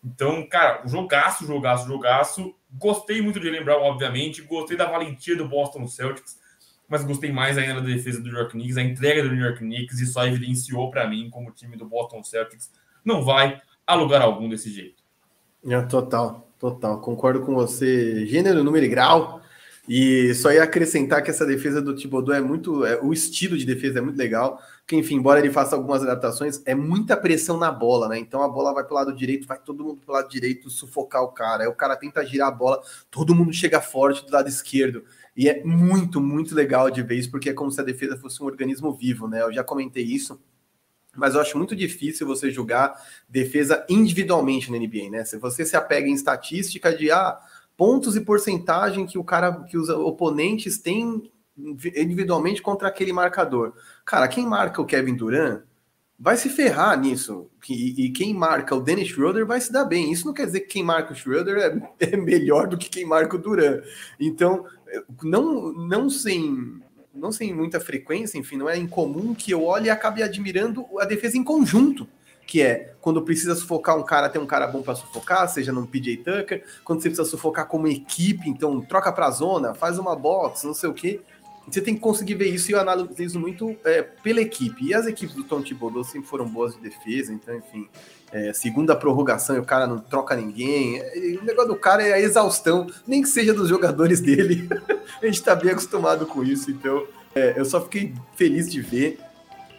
Então, cara, jogaço, jogaço, jogaço. Gostei muito de lembrar, obviamente, gostei da valentia do Boston Celtics, mas gostei mais ainda da defesa do New York Knicks, a entrega do New York Knicks, e só evidenciou para mim como o time do Boston Celtics não vai a lugar algum desse jeito. É, total, total. Concordo com você. Gênero, número e grau. E só ia acrescentar que essa defesa do Thibodeau é muito. É, o estilo de defesa é muito legal. Que, enfim, embora ele faça algumas adaptações, é muita pressão na bola, né? Então a bola vai para o lado direito, vai todo mundo para o lado direito sufocar o cara. Aí o cara tenta girar a bola, todo mundo chega forte do lado esquerdo. E é muito, muito legal de isso, porque é como se a defesa fosse um organismo vivo, né? Eu já comentei isso mas eu acho muito difícil você julgar defesa individualmente na NBA, né? Se você se apega em estatística de ah, pontos e porcentagem que o cara, que os oponentes têm individualmente contra aquele marcador. Cara, quem marca o Kevin Durant vai se ferrar nisso. E, e quem marca o Dennis Schroeder vai se dar bem. Isso não quer dizer que quem marca o Schroeder é, é melhor do que quem marca o Durant. Então, não, não sem não sem muita frequência, enfim, não é incomum que eu olhe e acabe admirando a defesa em conjunto, que é quando precisa sufocar um cara, tem um cara bom para sufocar, seja num PJ Tucker, quando você precisa sufocar como equipe, então troca para zona, faz uma box, não sei o quê. Você tem que conseguir ver isso e eu analiso muito é, pela equipe. E as equipes do Tom Thibodeau sempre foram boas de defesa, então, enfim, é, segunda prorrogação e o cara não troca ninguém. É, o negócio do cara é a exaustão, nem que seja dos jogadores dele. a gente tá bem acostumado com isso, então é, eu só fiquei feliz de ver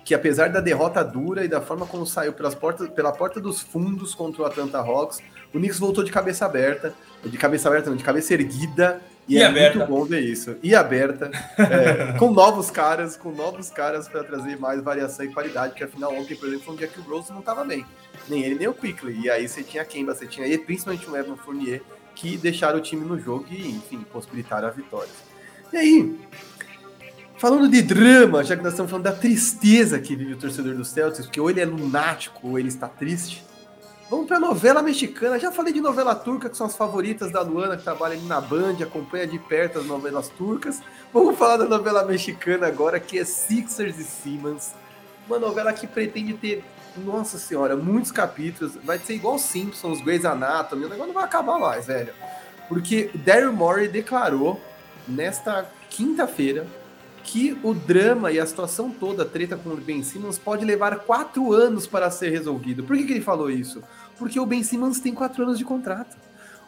que apesar da derrota dura e da forma como saiu pelas portas, pela porta dos fundos contra o Atlanta Hawks, o Knicks voltou de cabeça aberta, de cabeça aberta não, de cabeça erguida, e, e é aberta. muito bom ver isso. E aberta, é, com novos caras, com novos caras para trazer mais variação e qualidade, porque afinal ontem, por exemplo, foi um dia que o Rose não estava bem. Nem ele, nem o Quickly. E aí você tinha Kemba, você tinha e principalmente o Evan Fournier, que deixaram o time no jogo e, enfim, possibilitaram a vitória. E aí, falando de drama, já que nós estamos falando da tristeza que vive o torcedor do Celtics, porque ou ele é lunático ou ele está triste, Vamos para novela mexicana. Já falei de novela turca, que são as favoritas da Luana, que trabalha ali na Band, acompanha de perto as novelas turcas. Vamos falar da novela mexicana agora, que é Sixers e Simmons. Uma novela que pretende ter, nossa senhora, muitos capítulos. Vai ser igual Simpsons, Grey's Anatomy. O negócio não vai acabar mais, velho. Porque Daryl Morey declarou nesta quinta-feira que o drama e a situação toda, a treta com o Ben Simmons, pode levar quatro anos para ser resolvido. Por que, que ele falou isso? Porque o Ben Simmons tem quatro anos de contrato.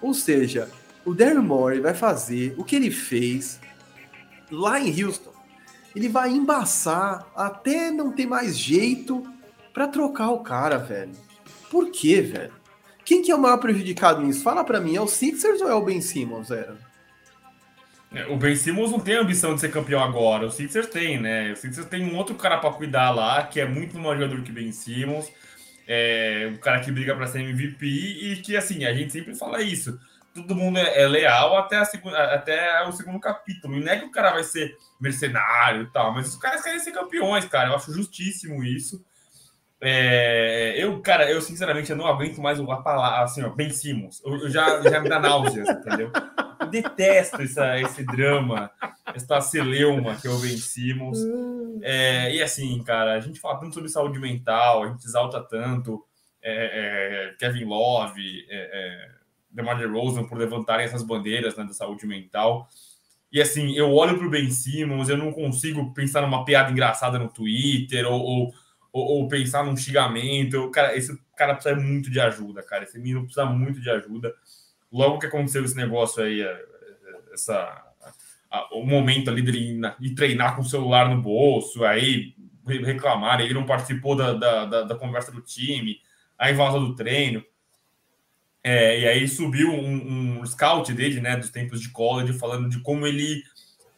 Ou seja, o Daryl Morey vai fazer o que ele fez lá em Houston. Ele vai embaçar até não ter mais jeito para trocar o cara, velho. Por quê, velho? Quem que é o maior prejudicado nisso? Fala para mim, é o Sixers ou é o Ben Simmons, velho? É, o Ben Simmons não tem a ambição de ser campeão agora, o Sixers tem, né? O Sixers tem um outro cara para cuidar lá, que é muito mais jogador que Ben Simmons, é um cara que briga para ser MVP e que, assim, a gente sempre fala isso. todo mundo é, é leal até, a segunda, até o segundo capítulo. E não é que o cara vai ser mercenário e tal, mas os caras querem ser campeões, cara. Eu acho justíssimo isso. É, eu, cara, eu sinceramente eu não aguento mais a palavra assim, ó, Ben Simmons. Eu, eu já, já me dá náuseas, entendeu? Eu detesto essa, esse drama, essa celeuma que é o Ben Simmons. É, e assim, cara, a gente fala tanto sobre saúde mental, a gente exalta tanto é, é Kevin Love, é, é, DeMar DeRozan por levantarem essas bandeiras né, da saúde mental. E assim, eu olho para o Ben Simmons, eu não consigo pensar numa piada engraçada no Twitter ou, ou, ou, pensar num xingamento. Cara, esse cara precisa muito de ajuda, cara. Esse menino precisa muito de ajuda. Logo que aconteceu esse negócio aí, é, essa, a, o momento ali de, de, treinar com o celular no bolso, aí reclamar, ele não participou da, da, da, da conversa do time, aí vaza do treino. É, e aí subiu um, um, scout dele, né, dos tempos de college, falando de como ele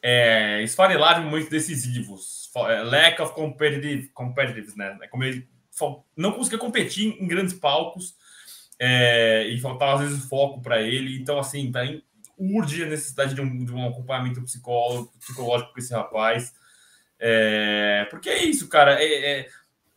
é, esfarelava em momentos decisivos. É, lack of competitive, competitive né? É como ele não conseguia competir em grandes palcos é, e faltava às vezes foco para ele. Então, assim, tá, urge a necessidade de um, de um acompanhamento psicológico, com esse rapaz. É, porque é isso, cara. É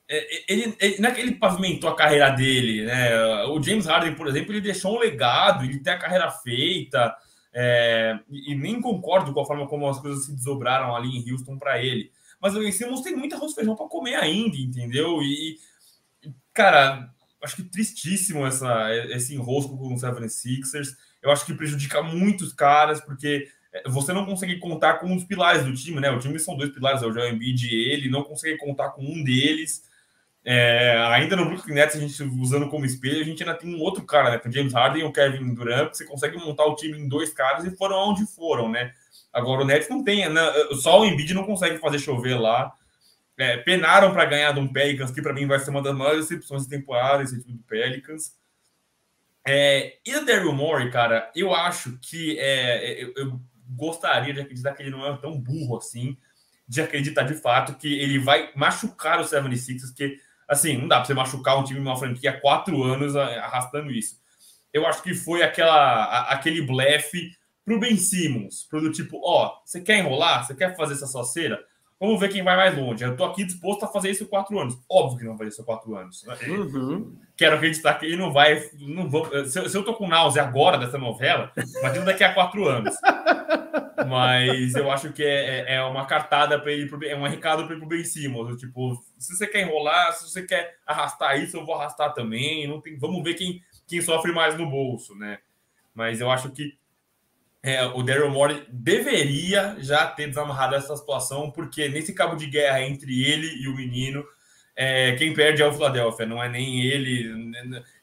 é, ele, ele, não é que ele pavimentou a carreira dele, né? O James Harden, por exemplo, ele deixou um legado, ele tem a carreira feita, é, e, e, nem concordo com a forma como as coisas se desdobraram ali em Houston para ele. Mas o Ben Simmons tem muita arroz feijão para comer ainda, entendeu? E, cara, acho que tristíssimo essa, esse enrosco com o 76ers. Eu acho que prejudica muitos caras, porque é, você não consegue contar com os pilares do time, né? O time são dois pilares, é o Joel Embiid e ele, não consegue contar com um deles. É, ainda no Brooklyn Nets, a gente usando como espelho, a gente ainda tem um outro cara, né? Com o James Harden e o Kevin Durant, que você consegue montar o time em dois caras e foram onde foram, né? Agora o Nets não tem, né? só o Embiid não consegue fazer chover lá. É, penaram para ganhar de um Pelicans, que para mim vai ser uma das maiores decepções da temporada, esse time do Pelicans. É, e o Daryl Morey, cara, eu acho que é, eu, eu, gostaria de acreditar que ele não é tão burro assim, de acreditar de fato que ele vai machucar o 76ers, que assim, não dá para você machucar um time, uma franquia há quatro anos arrastando isso. Eu acho que foi aquela, aquele blefe pro Ben Simmons, pro do tipo, ó, você quer enrolar? Você quer fazer essa soceira? Vamos ver quem vai mais longe. Eu tô aqui disposto a fazer isso quatro anos. Óbvio que não vai fazer isso quatro anos. Uhum. Quero acreditar que ele não vai. Não vou, se, eu, tô com náusea agora dessa novela, imagina daqui a quatro anos. Mas eu acho que é, é, é uma cartada para ele, é um recado para ele pro Ben Simmons. Tipo, se você quer enrolar, se você quer arrastar isso, eu vou arrastar também. Não tem, vamos ver quem, quem sofre mais no bolso, né? Mas eu acho que é, o Daryl Morey deveria já ter desamarrado essa situação, porque nesse cabo de guerra entre ele e o menino, é, quem perde é o Philadelphia, não é nem ele.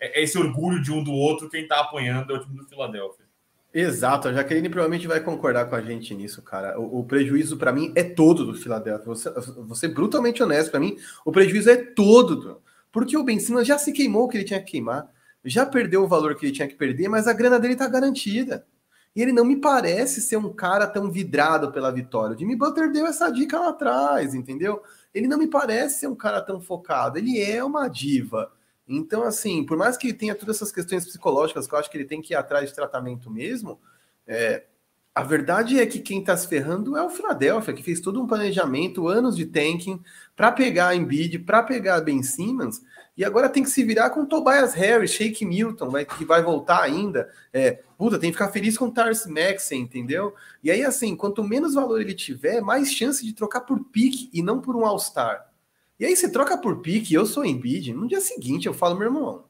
É, é esse orgulho de um do outro, quem tá apanhando é o time do Philadelphia. Exato, a Jaqueline provavelmente vai concordar com a gente nisso, cara. O, o prejuízo para mim é todo do Philadelphia. Você, você brutalmente honesto para mim, o prejuízo é todo, do, porque o Ben Simmons já se queimou o que ele tinha que queimar, já perdeu o valor que ele tinha que perder, mas a grana dele tá garantida. E ele não me parece ser um cara tão vidrado pela vitória. O Jimmy Butler deu essa dica lá atrás, entendeu? Ele não me parece ser um cara tão focado. Ele é uma diva. Então, assim, por mais que tenha todas essas questões psicológicas que eu acho que ele tem que ir atrás de tratamento mesmo, é, a verdade é que quem está se ferrando é o Philadelphia, que fez todo um planejamento, anos de tanking, para pegar a Embiid, para pegar Ben Simmons, e agora tem que se virar com Tobias Harris, Shake Milton, vai, que vai voltar ainda. É, puta, tem que ficar feliz com o Tars Maxey, entendeu? E aí, assim, quanto menos valor ele tiver, mais chance de trocar por pique e não por um All-Star. E aí você troca por pique, eu sou Embiid, no dia seguinte eu falo, meu irmão,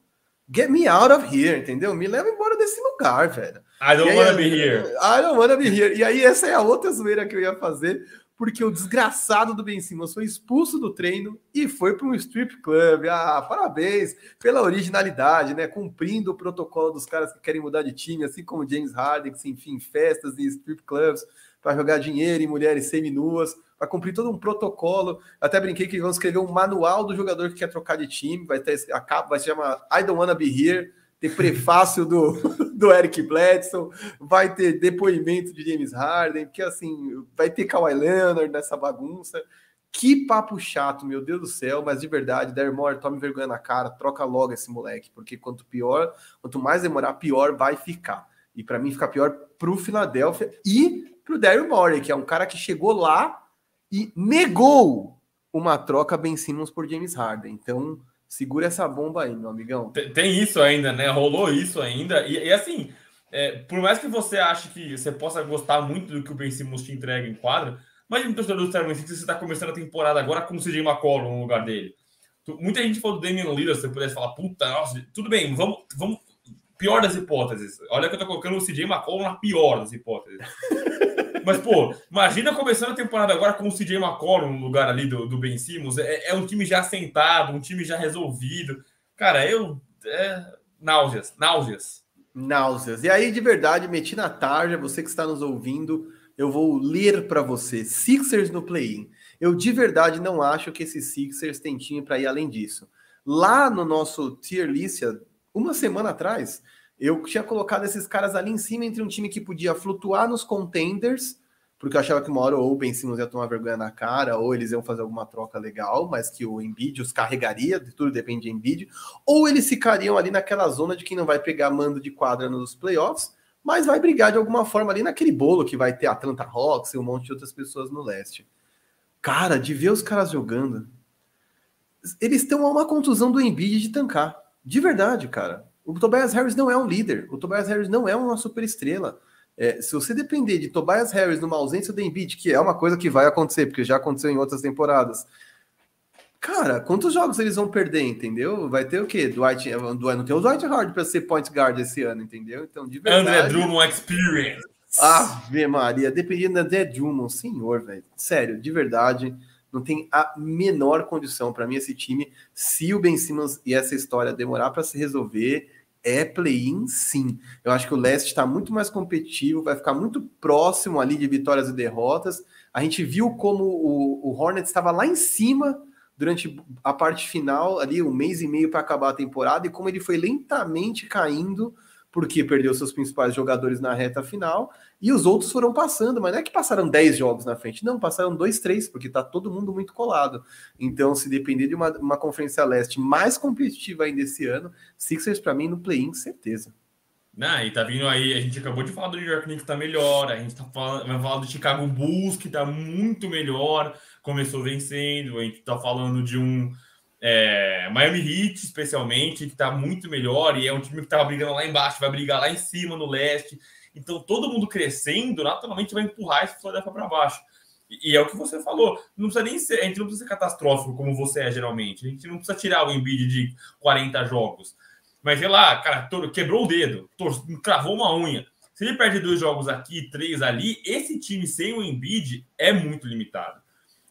get me out of here, entendeu? Me leva embora desse lugar, velho. I don't wanna be here. I don't wanna be here. E aí essa é a outra zoeira que eu ia fazer, porque o desgraçado do Ben Simmons foi expulso do treino e foi para um strip club. Ah, parabéns pela originalidade, né? Cumprindo o protocolo dos caras que querem mudar de time, assim como James Harden, que se enfim festas e strip clubs para jogar dinheiro em mulheres seminuas, para cumprir todo um protocolo. Até brinquei que vão escrever um manual do jogador que quer trocar de time, vai ter a capa, vai se chamar I Don't Wanna Be Here ter prefácio do, do Eric Bledson, vai ter depoimento de James Harden, porque assim, vai ter Kawhi Leonard nessa bagunça. Que papo chato, meu Deus do céu, mas de verdade, Dermore, tome vergonha na cara, troca logo esse moleque, porque quanto pior, quanto mais demorar, pior vai ficar. E para mim fica pior pro Philadelphia e pro Daryl Morey, que é um cara que chegou lá e negou uma troca Ben Simmons por James Harden. Então, segura essa bomba aí, meu amigão. Tem, tem isso ainda, né? Rolou isso ainda. E, e assim, é, por mais que você ache que você possa gostar muito do que o Ben Simmons te entrega em quadra, imagina um torcedor do Seven Six, você está começando a temporada agora com o CJ McCollum no lugar dele. Muita gente falou do Damian Lillard, você pudesse falar, puta, nossa, tudo bem, vamos, vamos. Pior das hipóteses. Olha que eu tô colocando o CJ McCollum na pior das hipóteses. Mas, pô, imagina começando a temporada agora com o CJ McCollum no lugar ali do, do Ben Simmons. É, é um time já sentado, um time já resolvido. Cara, eu. É, náuseas, náuseas náuseas. E aí, de verdade, meti na tarja, você que está nos ouvindo, eu vou ler para você. Sixers no play-in. Eu de verdade não acho que esses Sixers têm time para ir além disso. Lá no nosso tier list, uma semana atrás, eu tinha colocado esses caras ali em cima entre um time que podia flutuar nos contenders porque eu achava que uma hora ou o Ben Simmons ia tomar vergonha na cara, ou eles iam fazer alguma troca legal, mas que o Embiid os carregaria, tudo depende de Embiid, ou eles ficariam ali naquela zona de quem não vai pegar mando de quadra nos playoffs, mas vai brigar de alguma forma ali naquele bolo que vai ter Atlanta Hawks e um monte de outras pessoas no leste. Cara, de ver os caras jogando, eles estão a uma contusão do Embiid de tancar. De verdade, cara. O Tobias Harris não é um líder. O Tobias Harris não é uma super estrela. É, se você depender de Tobias Harris numa ausência do Embiid, que é uma coisa que vai acontecer, porque já aconteceu em outras temporadas, cara, quantos jogos eles vão perder, entendeu? Vai ter o quê? Dwight, não tem o Dwight Howard para ser point guard esse ano, entendeu? Então, de verdade... André Drummond Experience. Ave Maria, dependendo da André Drummond, senhor, velho. Sério, de verdade, não tem a menor condição para mim esse time, se o Ben Simmons e essa história demorar para se resolver é play-in, sim. Eu acho que o leste está muito mais competitivo, vai ficar muito próximo ali de vitórias e derrotas. A gente viu como o, o Hornets estava lá em cima durante a parte final, ali um mês e meio para acabar a temporada, e como ele foi lentamente caindo porque perdeu seus principais jogadores na reta final, e os outros foram passando, mas não é que passaram 10 jogos na frente, não, passaram 2, 3, porque tá todo mundo muito colado. Então, se depender de uma, uma conferência leste mais competitiva ainda esse ano, Sixers para mim no play-in, certeza. Não, e tá vindo aí, a gente acabou de falar do New York Knicks que tá melhor, a gente tá falando, vai falar do Chicago Bulls que tá muito melhor, começou vencendo, a gente tá falando de um é, Miami Heat, especialmente, que está muito melhor e é um time que estava brigando lá embaixo, vai brigar lá em cima no leste. Então, todo mundo crescendo, naturalmente vai empurrar esse Philadelphia para baixo. E, e, é o que você falou. Não precisa nem ser, a gente não precisa ser catastrófico como você é geralmente. A gente não precisa tirar o Embiid de 40 jogos. Mas sei lá, cara, quebrou o dedo, cravou uma unha. Se ele perde dois jogos aqui, três ali, esse time sem o Embiid é muito limitado.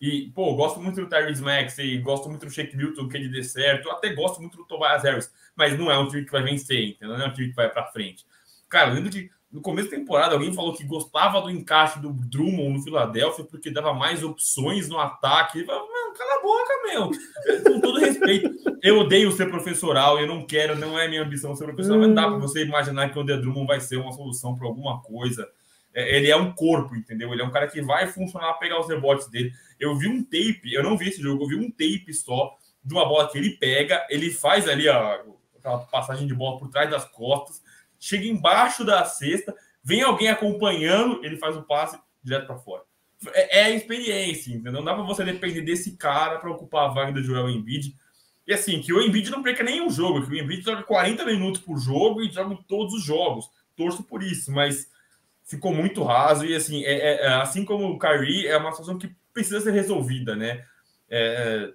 E, pô, gosto muito do Tyrese Maxey, gosto muito do Shake Milton, que ele dê certo. Até gosto muito do Tobias Harris, mas não é um time que vai vencer, entendeu? Não é um time que vai para frente. Cara, lembro que no começo da temporada alguém falou que gostava do encaixe do Drummond no Philadelphia porque dava mais opções no ataque. Ele falou, mano, cala a boca, meu. Com todo respeito, eu odeio ser professoral, eu não quero, não é minha ambição ser professoral, mas dá para você imaginar que o André Drummond vai ser uma solução para alguma coisa. É, ele é um corpo, entendeu? Ele é um cara que vai funcionar, pegar os rebotes dele. Eu vi um tape, eu não vi esse jogo, eu vi um tape só de uma bola que ele pega, ele faz ali a, aquela passagem de bola por trás das costas, chega embaixo da cesta, vem alguém acompanhando, ele faz o passe direto para fora. É, é, experiência, entendeu? Não dá para você depender desse cara para ocupar a vaga do Joel Embiid. E assim, que o Embiid não perca nenhum jogo, que o Embiid joga 40 minutos por jogo e joga todos os jogos. Torço por isso, mas ficou muito raso e assim, é, é, é, assim como o Kyrie, é uma situação que precisa ser resolvida, né? É,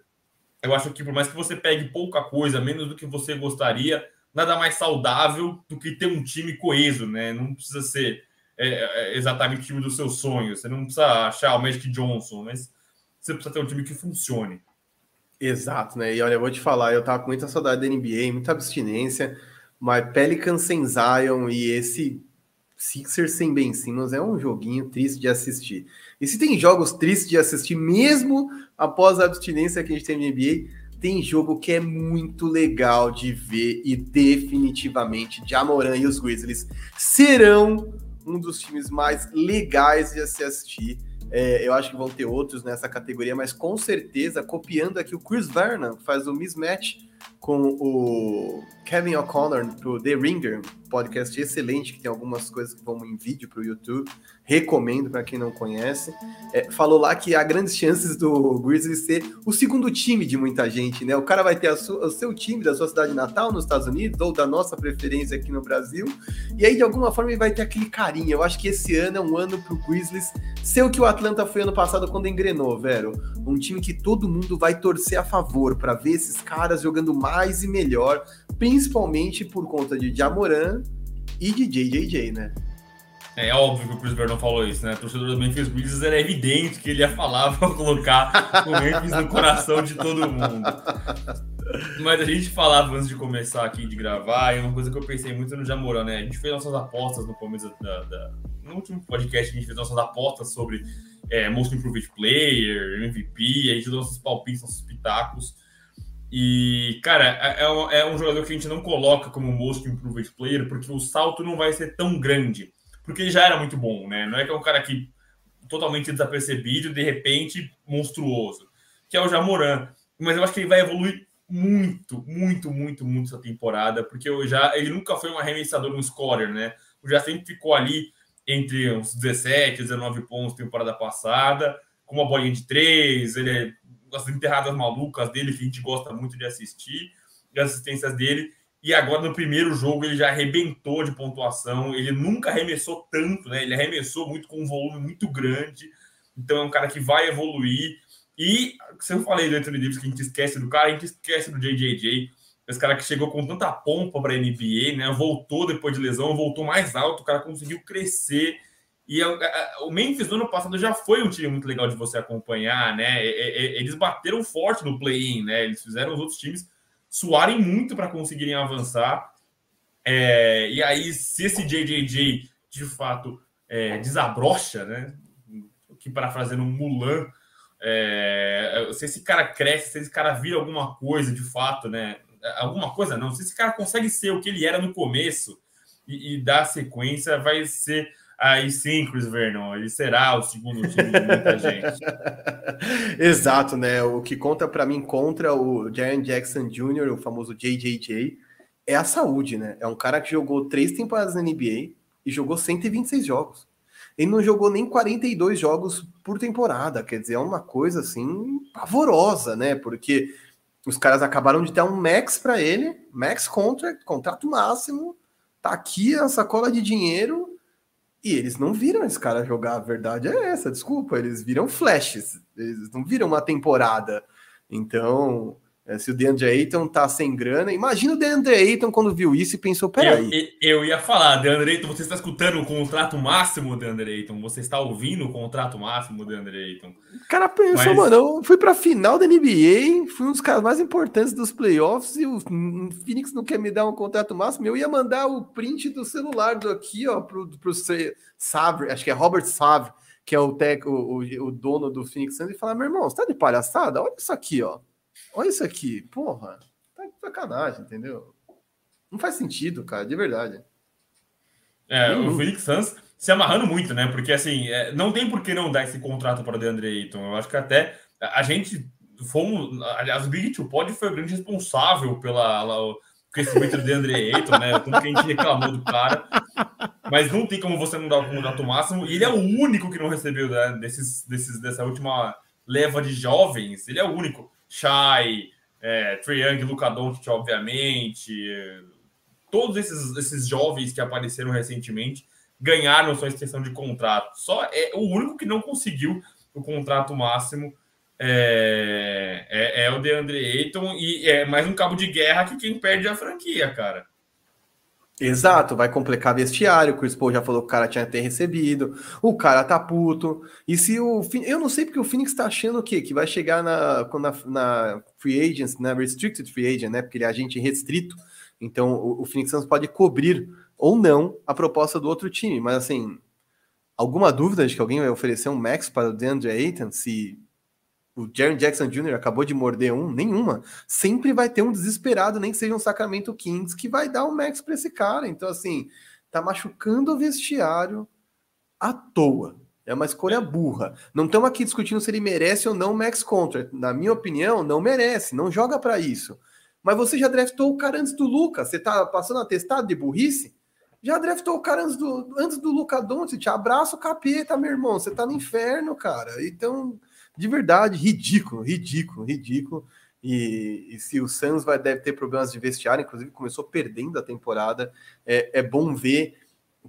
eu acho que por mais que você pegue pouca coisa, menos do que você gostaria, nada mais saudável do que ter um time coeso, né? Não precisa ser é, é, exatamente o time dos seus sonhos, você não precisa achar o Magic Johnson, mas você precisa ter um time que funcione. Exato, né? E olha, eu vou te falar, eu tava com muita saudade da NBA, muita abstinência, mas Pelican sem Zion e esse Sixers sem Ben Simmons é um joguinho triste de assistir. E se tem jogos tristes de assistir, mesmo após a abstinência que a gente tem na NBA, tem jogo que é muito legal de ver e definitivamente Jamoran e os Grizzlies serão um dos times mais legais de se assistir. É, eu acho que vão ter outros nessa categoria, mas com certeza, copiando aqui o Chris Vernon, que faz o mismatch com o Kevin O'Connor pro The Ringer, podcast excelente que tem algumas coisas que vão em vídeo para o YouTube. Recomendo para quem não conhece. É, falou lá que há grandes chances do Grizzlies ser o segundo time de muita gente, né? O cara vai ter o seu time da sua cidade natal nos Estados Unidos ou da nossa preferência aqui no Brasil. E aí, de alguma forma, ele vai ter aquele carinho. Eu acho que esse ano é um ano pro Grizzlies ser o que o Atlanta foi ano passado quando engrenou, velho. Um time que todo mundo vai torcer a favor para ver esses caras jogando mais e melhor, principalmente por conta de Jamoran e de JJJ, né? É óbvio que o Chris Vernon falou isso, né? Torcedor do Memphis Grizzlies era evidente que ele ia falar para colocar o Memphis no coração de todo mundo. Mas a gente falava antes de começar aqui de gravar, e uma coisa que eu pensei muito no Jamoran, né? A gente fez nossas apostas no começo da, da, no último podcast, a gente fez nossas apostas sobre é, Most Improved Player, MVP, a gente deu nossos palpites, nossos pitacos. E, cara, é, é, um, é um jogador que a gente não coloca como Most Improved Player, porque o salto não vai ser tão grande. Porque ele já era muito bom, né? Não é que é um cara que totalmente desapercebido, de repente, monstruoso. Que é o Jamoran. Mas eu acho que ele vai evoluir muito, muito, muito, muito essa temporada, porque eu já, ele nunca foi um arremessador, um scorer, né? O já sempre ficou ali entre uns 17, 19 pontos temporada passada, com uma bolinha de três, ele é as enterradas malucas dele, que a gente gosta muito de assistir, e as assistências dele. E agora no primeiro jogo ele já arrebentou de pontuação. Ele nunca arremessou tanto, né? Ele arremessou muito com um volume muito grande. Então é um cara que vai evoluir. E se eu falei do Anthony Davis que a gente esquece do cara, a gente esquece do JJJ. Esse cara que chegou com tanta pompa para a NBA, né? Voltou depois de lesão, voltou mais alto, o cara conseguiu crescer e o Memphis no ano passado já foi um time muito legal de você acompanhar, né? Eles bateram forte no play-in, né? Eles fizeram os outros times suarem muito para conseguirem avançar. É, e aí, se esse JJJ de fato é, desabrocha, né? Que para fazer um Mulan, é, se esse cara cresce, se esse cara vira alguma coisa de fato, né? Alguma coisa não, se esse cara consegue ser o que ele era no começo e, e dar sequência, vai ser aí sim, Chris Vernon, ele será o segundo time de muita gente. Exato, né? O que conta para mim contra o Jaren Jackson Jr., o famoso JJJ, é a saúde, né? É um cara que jogou três temporadas na NBA e jogou 126 jogos. Ele não jogou nem 42 jogos por temporada, quer dizer, é uma coisa assim pavorosa, né? Porque os caras acabaram de dar um max para ele, max contract, contrato máximo, tá aqui a sacola de dinheiro e eles não viram esse cara jogar, a verdade é essa, desculpa, eles viram flashes, eles não viram uma temporada. Então, é, se o DeAndre Ayton tá sem grana, imagina o DeAndre Ayton quando viu isso e pensou, peraí. Eu, eu ia falar, DeAndre Ayton, você está escutando o contrato máximo, DeAndre Ayton? Você está ouvindo o contrato máximo, DeAndre Ayton? O cara pensou, Mas... mano, eu fui pra final da NBA, fui um dos caras mais importantes dos playoffs e o Phoenix não quer me dar um contrato máximo, eu ia mandar o print do celular do aqui, ó, pro, pro Savre, acho que é Robert Savre, que é o, tec, o, o, o dono do Phoenix Suns, e falar, meu irmão, você tá de palhaçada? Olha isso aqui, ó. Olha isso aqui, porra, tá de sacanagem, entendeu? Não faz sentido, cara, de verdade. É, o Phoenix Suns se amarrando muito, né? Porque assim, é, não tem por que não dar esse contrato para o DeAndre Ayton. Eu acho que até a gente fomos. Aliás, o Big Two Pod foi o grande responsável pela, o crescimento do DeAndre Ayton, né? Como que a gente reclamou do cara. Mas não tem como você não dar o contrato máximo. E ele é o único que não recebeu né, desses, desses, dessa última leva de jovens. Ele é o único. Shai, é, Trae Luka Doncic, obviamente, todos esses, esses jovens que apareceram recentemente ganharam sua extensão de contrato. Só é o único que não conseguiu o contrato máximo é, é, é o DeAndre Ayton e é mais um cabo de guerra que quem perde é a franquia, cara. Exato, vai complicar vestiário. O Chris Paul já falou que o cara tinha até recebido. O cara tá puto. E se o. Eu não sei porque o Phoenix tá achando o quê? Que vai chegar na, na, na Free Agents, na Restricted Free Agent, né? Porque ele é agente restrito. Então o, o Phoenix Suns pode cobrir ou não a proposta do outro time. Mas assim, alguma dúvida de que alguém vai oferecer um max para o DeAndre Ayton se o Jaron Jackson Jr. acabou de morder um, nenhuma. Sempre vai ter um desesperado, nem que seja um Sacramento Kings, que vai dar um max para esse cara. Então, assim, tá machucando o vestiário à toa. É uma escolha burra. Não estamos aqui discutindo se ele merece ou não o max contract. Na minha opinião, não merece. Não joga para isso. Mas você já draftou o cara antes do Lucas. Você tá passando atestado de burrice? Já draftou o cara antes do, antes do Luca Doncic. Abraça o capeta, meu irmão. Você tá no inferno, cara. Então, de verdade, ridículo, ridículo, ridículo. E, e, se o Suns vai, deve ter problemas de vestiário, inclusive começou perdendo a temporada, é, é bom ver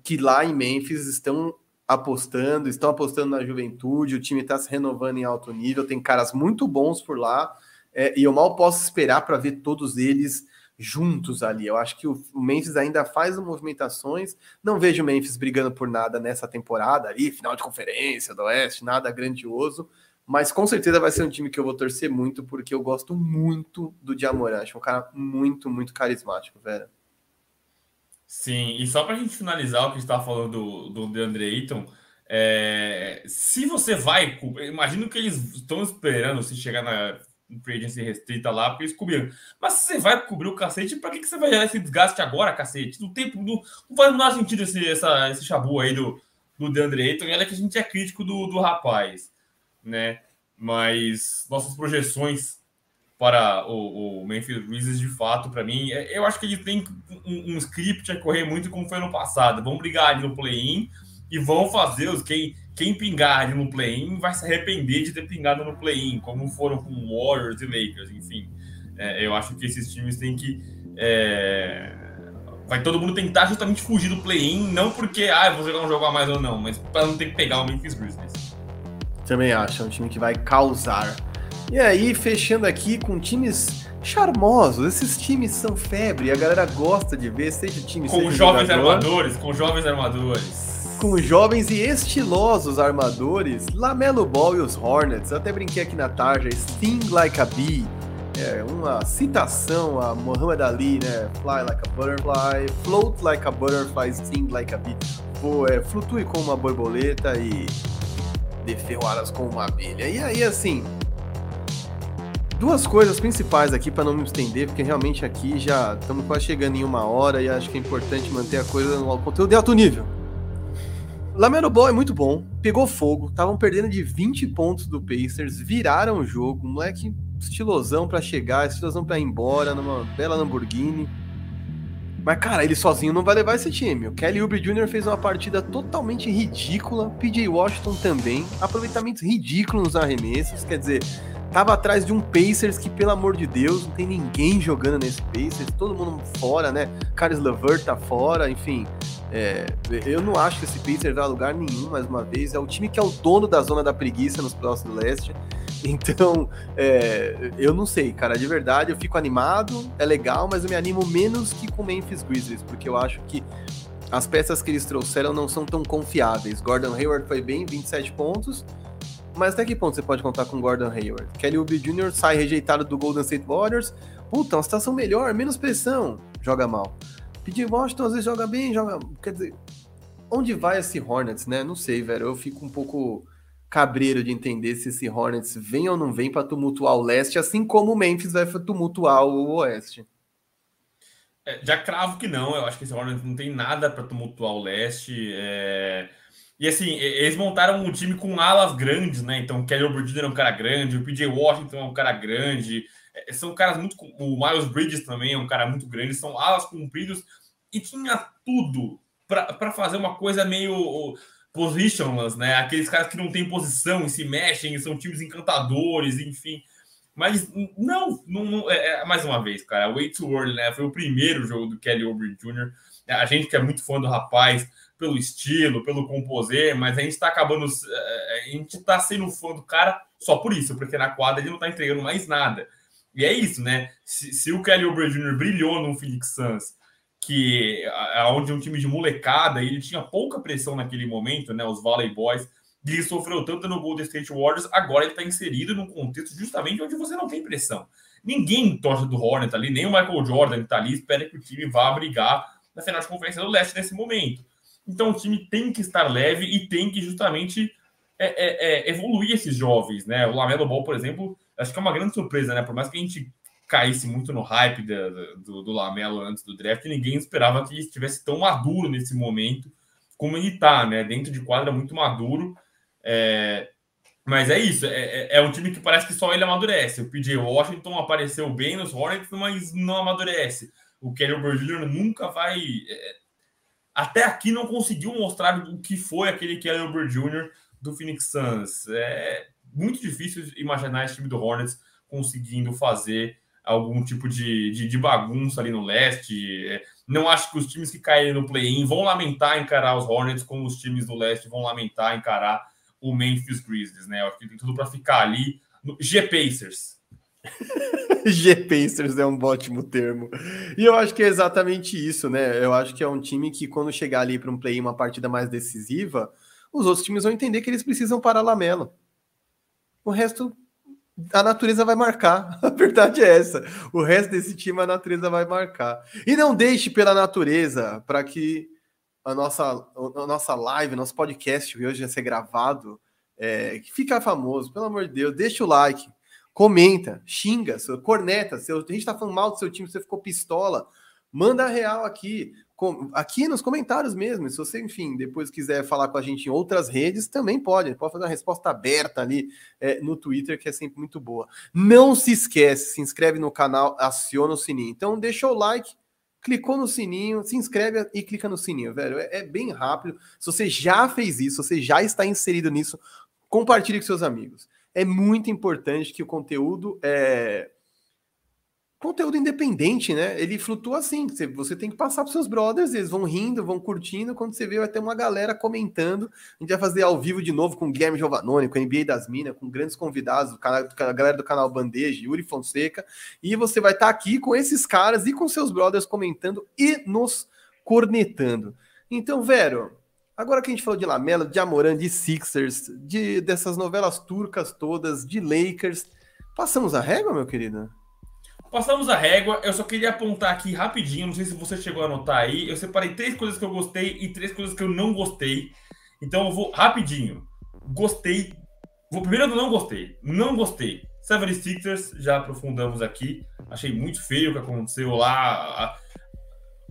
que lá em Memphis estão apostando, estão apostando na juventude, o time está se renovando em alto nível, tem caras muito bons por lá, é, e eu mal posso esperar para ver todos eles juntos ali. Eu acho que o, Memphis ainda faz movimentações, não vejo o Memphis brigando por nada nessa temporada ali, final de conferência do Oeste, nada grandioso, mas com certeza vai ser um time que eu vou torcer muito, porque eu gosto muito do Diamorant. Acho um cara muito, muito carismático, velho. Sim, e só para a gente finalizar o que a gente estava falando do, do DeAndre Ayton, é, se você vai, imagino que eles estão esperando se chegar na free agency restrita lá para eles cobrirem. Mas se você vai cobrir o cacete, para que, que você vai gerar esse desgaste agora, cacete? No tempo, não, não faz o menor sentido esse, essa, esse chabu aí do, do DeAndre Ayton, e olha que a gente é crítico do, do rapaz né? Mas nossas projeções para o, o Memphis Grizzlies, de fato, para mim, é, eu acho que eles têm um, um, script a correr muito como foi no passado. Vão brigar ali no play-in e vão fazer os quem quem pingar ali no play-in vai se arrepender de ter pingado no play-in, como foram com Warriors e Lakers, enfim. É, eu acho que esses times têm que é, vai todo mundo tentar justamente fugir do play-in, não porque ah, vou jogar um jogo a mais ou não, mas para não ter que pegar o Memphis Grizzlies. Também acho, é um time que vai causar. E aí, fechando aqui com times charmosos. Esses times são febre, a galera gosta de ver, seja time Com seja jovens jogador, armadores, com jovens armadores. Com jovens e estilosos armadores, Lamelo Ball e os Hornets. Até brinquei aqui na tarja, Sting Like a Bee. É uma citação a Muhammad Ali, né? Fly like a butterfly, float like a butterfly, sting like a bee. Pô, é, flutue como uma borboleta e de ferroaras com uma abelha. E aí, assim, duas coisas principais aqui para não me estender, porque realmente aqui já estamos quase chegando em uma hora e acho que é importante manter a coisa no conteúdo de alto nível. Lamelo Ball é muito bom, pegou fogo, estavam perdendo de 20 pontos do Pacers, viraram o jogo, moleque estilosão para chegar, estilosão para ir embora numa bela Lamborghini. Mas, cara, ele sozinho não vai levar esse time. O Kelly Oubre Jr. fez uma partida totalmente ridícula. PJ Washington também. Aproveitamentos ridículos nos arremessos. Quer dizer, tava atrás de um Pacers que, pelo amor de Deus, não tem ninguém jogando nesse Pacers. Todo mundo fora, né? Carlos Levert tá fora, enfim. É, eu não acho que esse Pacers vai a lugar nenhum, mais uma vez. É o time que é o dono da zona da preguiça nos próximos leste. Então, é, eu não sei, cara, de verdade, eu fico animado, é legal, mas eu me animo menos que com Memphis Grizzlies, porque eu acho que as peças que eles trouxeram não são tão confiáveis. Gordon Hayward foi bem, 27 pontos, mas até que ponto você pode contar com Gordon Hayward? Kelly Oubre Jr. sai rejeitado do Golden State Warriors, puta, uma situação melhor, menos pressão, joga mal. PJ Washington às vezes joga bem, joga. Quer dizer, onde vai esse Hornets, né? Não sei, velho. Eu fico um pouco cabreiro de entender se esse Hornets vem ou não vem para tumultuar o leste, assim como o Memphis vai tumultuar o oeste. É, já cravo que não, eu acho que esse Hornets não tem nada para tumultuar o leste. É... E assim, eles montaram um time com alas grandes, né? Então, o Kelly Oubre é um cara grande, o PJ Washington é um cara grande, é, são caras muito. O Miles Bridges também é um cara muito grande, são alas compridos e tinha tudo para fazer uma coisa meio positionless, né? Aqueles caras que não têm posição e se mexem, são times encantadores, enfim. Mas não, não, não é, é, mais uma vez, cara, way too early, né? Foi o primeiro jogo do Kelly Oubre Jr. A gente que é muito fã do rapaz pelo estilo, pelo composer, mas a gente está acabando, é, a gente está sendo fã do cara só por isso, porque na quadra ele não está entregando mais nada. E é isso, né? Se, se o Kelly Oubre Jr. brilhou no Phoenix Suns que aonde um time de molecada, ele tinha pouca pressão naquele momento, né? Os Valley Boys, e ele sofreu tanto no Golden State Warriors, agora ele está inserido num contexto justamente onde você não tem pressão. Ninguém torce do Hornet ali, nem o Michael Jordan está ali, espera que o time vá brigar na final de conferência do leste nesse momento. Então o time tem que estar leve e tem que justamente é, é, é, evoluir esses jovens, né? O Lamelo Ball, por exemplo, acho que é uma grande surpresa, né? Por mais que a gente caísse muito no hype do, do, Lamelo antes do draft, ninguém esperava que ele estivesse tão maduro nesse momento como ele está, né? Dentro de quadra muito maduro. É... Mas é isso, é, é, é, um time que parece que só ele amadurece. O PJ Washington apareceu bem nos Hornets, mas não amadurece. O Kelly Jr. nunca vai. É, até aqui não conseguiu mostrar o que foi aquele Kelly Oubre Jr. do Phoenix Suns. É muito difícil imaginar esse time do Hornets conseguindo fazer algum tipo de, de, de bagunça ali no leste. É, não acho que os times que caírem no play-in vão lamentar encarar os Hornets, como os times do leste vão lamentar encarar o Memphis Grizzlies, né? Eu acho que tem tudo para ficar ali. No G Pacers. G Pacers é um ótimo termo. E eu acho que é exatamente isso, né? Eu acho que é um time que, quando chegar ali para um play, uma partida mais decisiva, os outros times vão entender que eles precisam parar Lamelo. O resto, a natureza vai marcar. A verdade é essa. O resto desse time, a natureza vai marcar. E não deixe pela natureza para que a nossa, a nossa live, nosso podcast hoje vai ser gravado, é, que fica famoso, pelo amor de Deus, deixa o like, comenta, xinga, corneta, se a gente tá falando mal do seu time, você ficou pistola, manda real aqui, aqui nos comentários mesmo, se você, enfim, depois quiser falar com a gente em outras redes, também pode, pode fazer uma resposta aberta ali é, no Twitter, que é sempre muito boa. Não se esquece, se inscreve no canal, aciona o sininho. Então deixa o like, clicou no sininho, se inscreve e clica no sininho, velho. É, é, bem rápido. Se você já fez isso, você já está inserido nisso, compartilhe com seus amigos. É muito importante que o conteúdo é, conteúdo independente, né? Ele flutua assim. Você tem que passar para seus brothers, eles vão rindo, vão curtindo. Quando você vê, vai ter uma galera comentando. A gente vai fazer ao vivo de novo com o Guilherme Giovannone, com a NBA das Minas, com grandes convidados, a galera do canal Bandeja, Yuri Fonseca. E você vai estar tá aqui com esses caras e com seus brothers comentando e nos cornetando. Então, Vero, agora que a gente falou de Lamela, de Amoran, de Sixers, de dessas novelas turcas todas, de Lakers, passamos a régua, meu querido? Passamos a régua, eu só queria apontar aqui rapidinho, não sei se você chegou a anotar aí, eu separei três coisas que eu gostei e três coisas que eu não gostei. Então eu vou rapidinho. Gostei. Vou primeiro eu não gostei. Não gostei. Seven Sixers, já aprofundamos aqui. Achei muito feio o que aconteceu lá.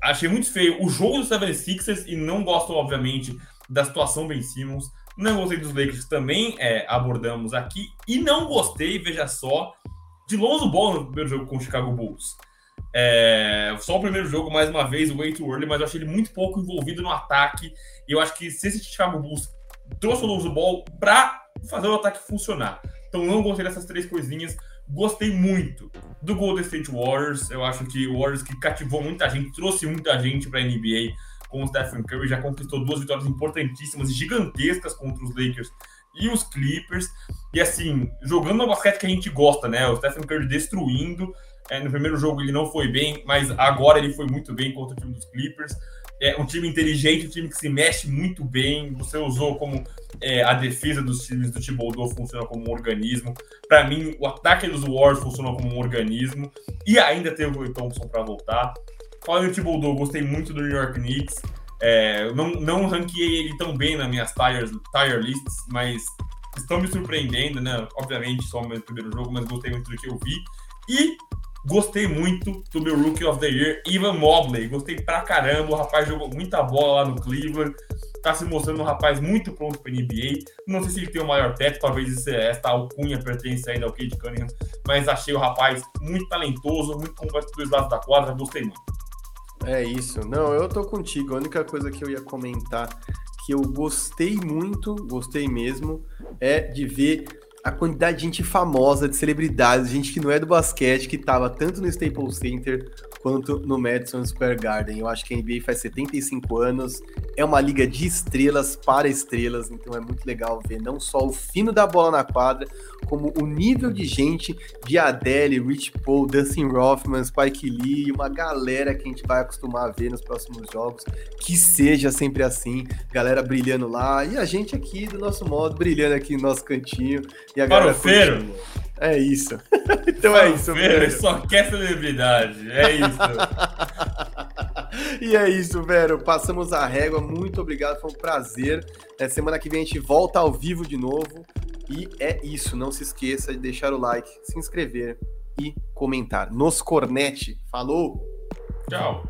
Achei muito feio o jogo do Seven Sixers e não gosto, obviamente, da situação Ben Simmons. Não gostei dos Lakers, também é, abordamos aqui. E não gostei, veja só, de Lonzo Ball no primeiro jogo com o Chicago Bulls. É, só o primeiro jogo, mais uma vez, o way too early, mas eu achei ele muito pouco envolvido no ataque. E eu acho que se esse Chicago Bulls trouxe o Lonzo Ball para fazer o ataque funcionar. Então não gostei dessas três coisinhas. Gostei muito do Golden State Warriors. Eu acho que o Warriors que cativou muita gente, trouxe muita gente para a NBA com o Stephen Curry, já conquistou duas vitórias importantíssimas e gigantescas contra os Lakers e os Clippers. E assim, jogando no basquete que a gente gosta, né? O Stephen Curry destruindo. É, no primeiro jogo ele não foi bem, mas agora ele foi muito bem contra o time dos Clippers. É um time inteligente, um time que se mexe muito bem. Você usou como é, a defesa dos times do Thibodeau funciona como um organismo. Para mim, o ataque dos Warriors funciona como um organismo. E ainda tem o Thompson para voltar. Falando do Thibodeau, gostei muito do New York Knicks. É, não, não ranqueei ele tão bem nas minhas tire, tire lists, mas estão me surpreendendo, né? Obviamente, só o meu primeiro jogo, mas gostei muito do que eu vi. E gostei muito do meu Rookie of the Year, Ivan Mobley. Gostei pra caramba, o rapaz jogou muita bola lá no Cleveland. Tá se mostrando um rapaz muito pronto para NBA. Não sei se ele tem o maior teto, talvez essa alcunha pertence ainda ao Cade Cunningham, mas achei o rapaz muito talentoso, muito completo dos lados da quadra, gostei muito. É isso. Não, eu tô contigo. A única coisa que eu ia comentar que eu gostei muito, gostei mesmo, é de ver a quantidade de gente famosa, de celebridades, gente que não é do basquete, que tava tanto no Staples Center quanto no Madison Square Garden. Eu acho que a NBA faz 75 anos, é uma liga de estrelas para estrelas, então é muito legal ver não só o fino da bola na quadra, como o nível de gente de Adele, Rich Paul, Dustin Rothman, Spike Lee, uma galera que a gente vai acostumar a ver nos próximos jogos, que seja sempre assim, galera brilhando lá, e a gente aqui do nosso modo, brilhando aqui no nosso cantinho. E a galera Farofeiro! É isso. então é isso. Velho, só quer celebridade. É isso. e é isso, velho. Passamos a régua. Muito obrigado. Foi um prazer. É, semana que vem a gente volta ao vivo de novo. E é isso. Não se esqueça de deixar o like, se inscrever e comentar. Nos cornete. Falou! Tchau.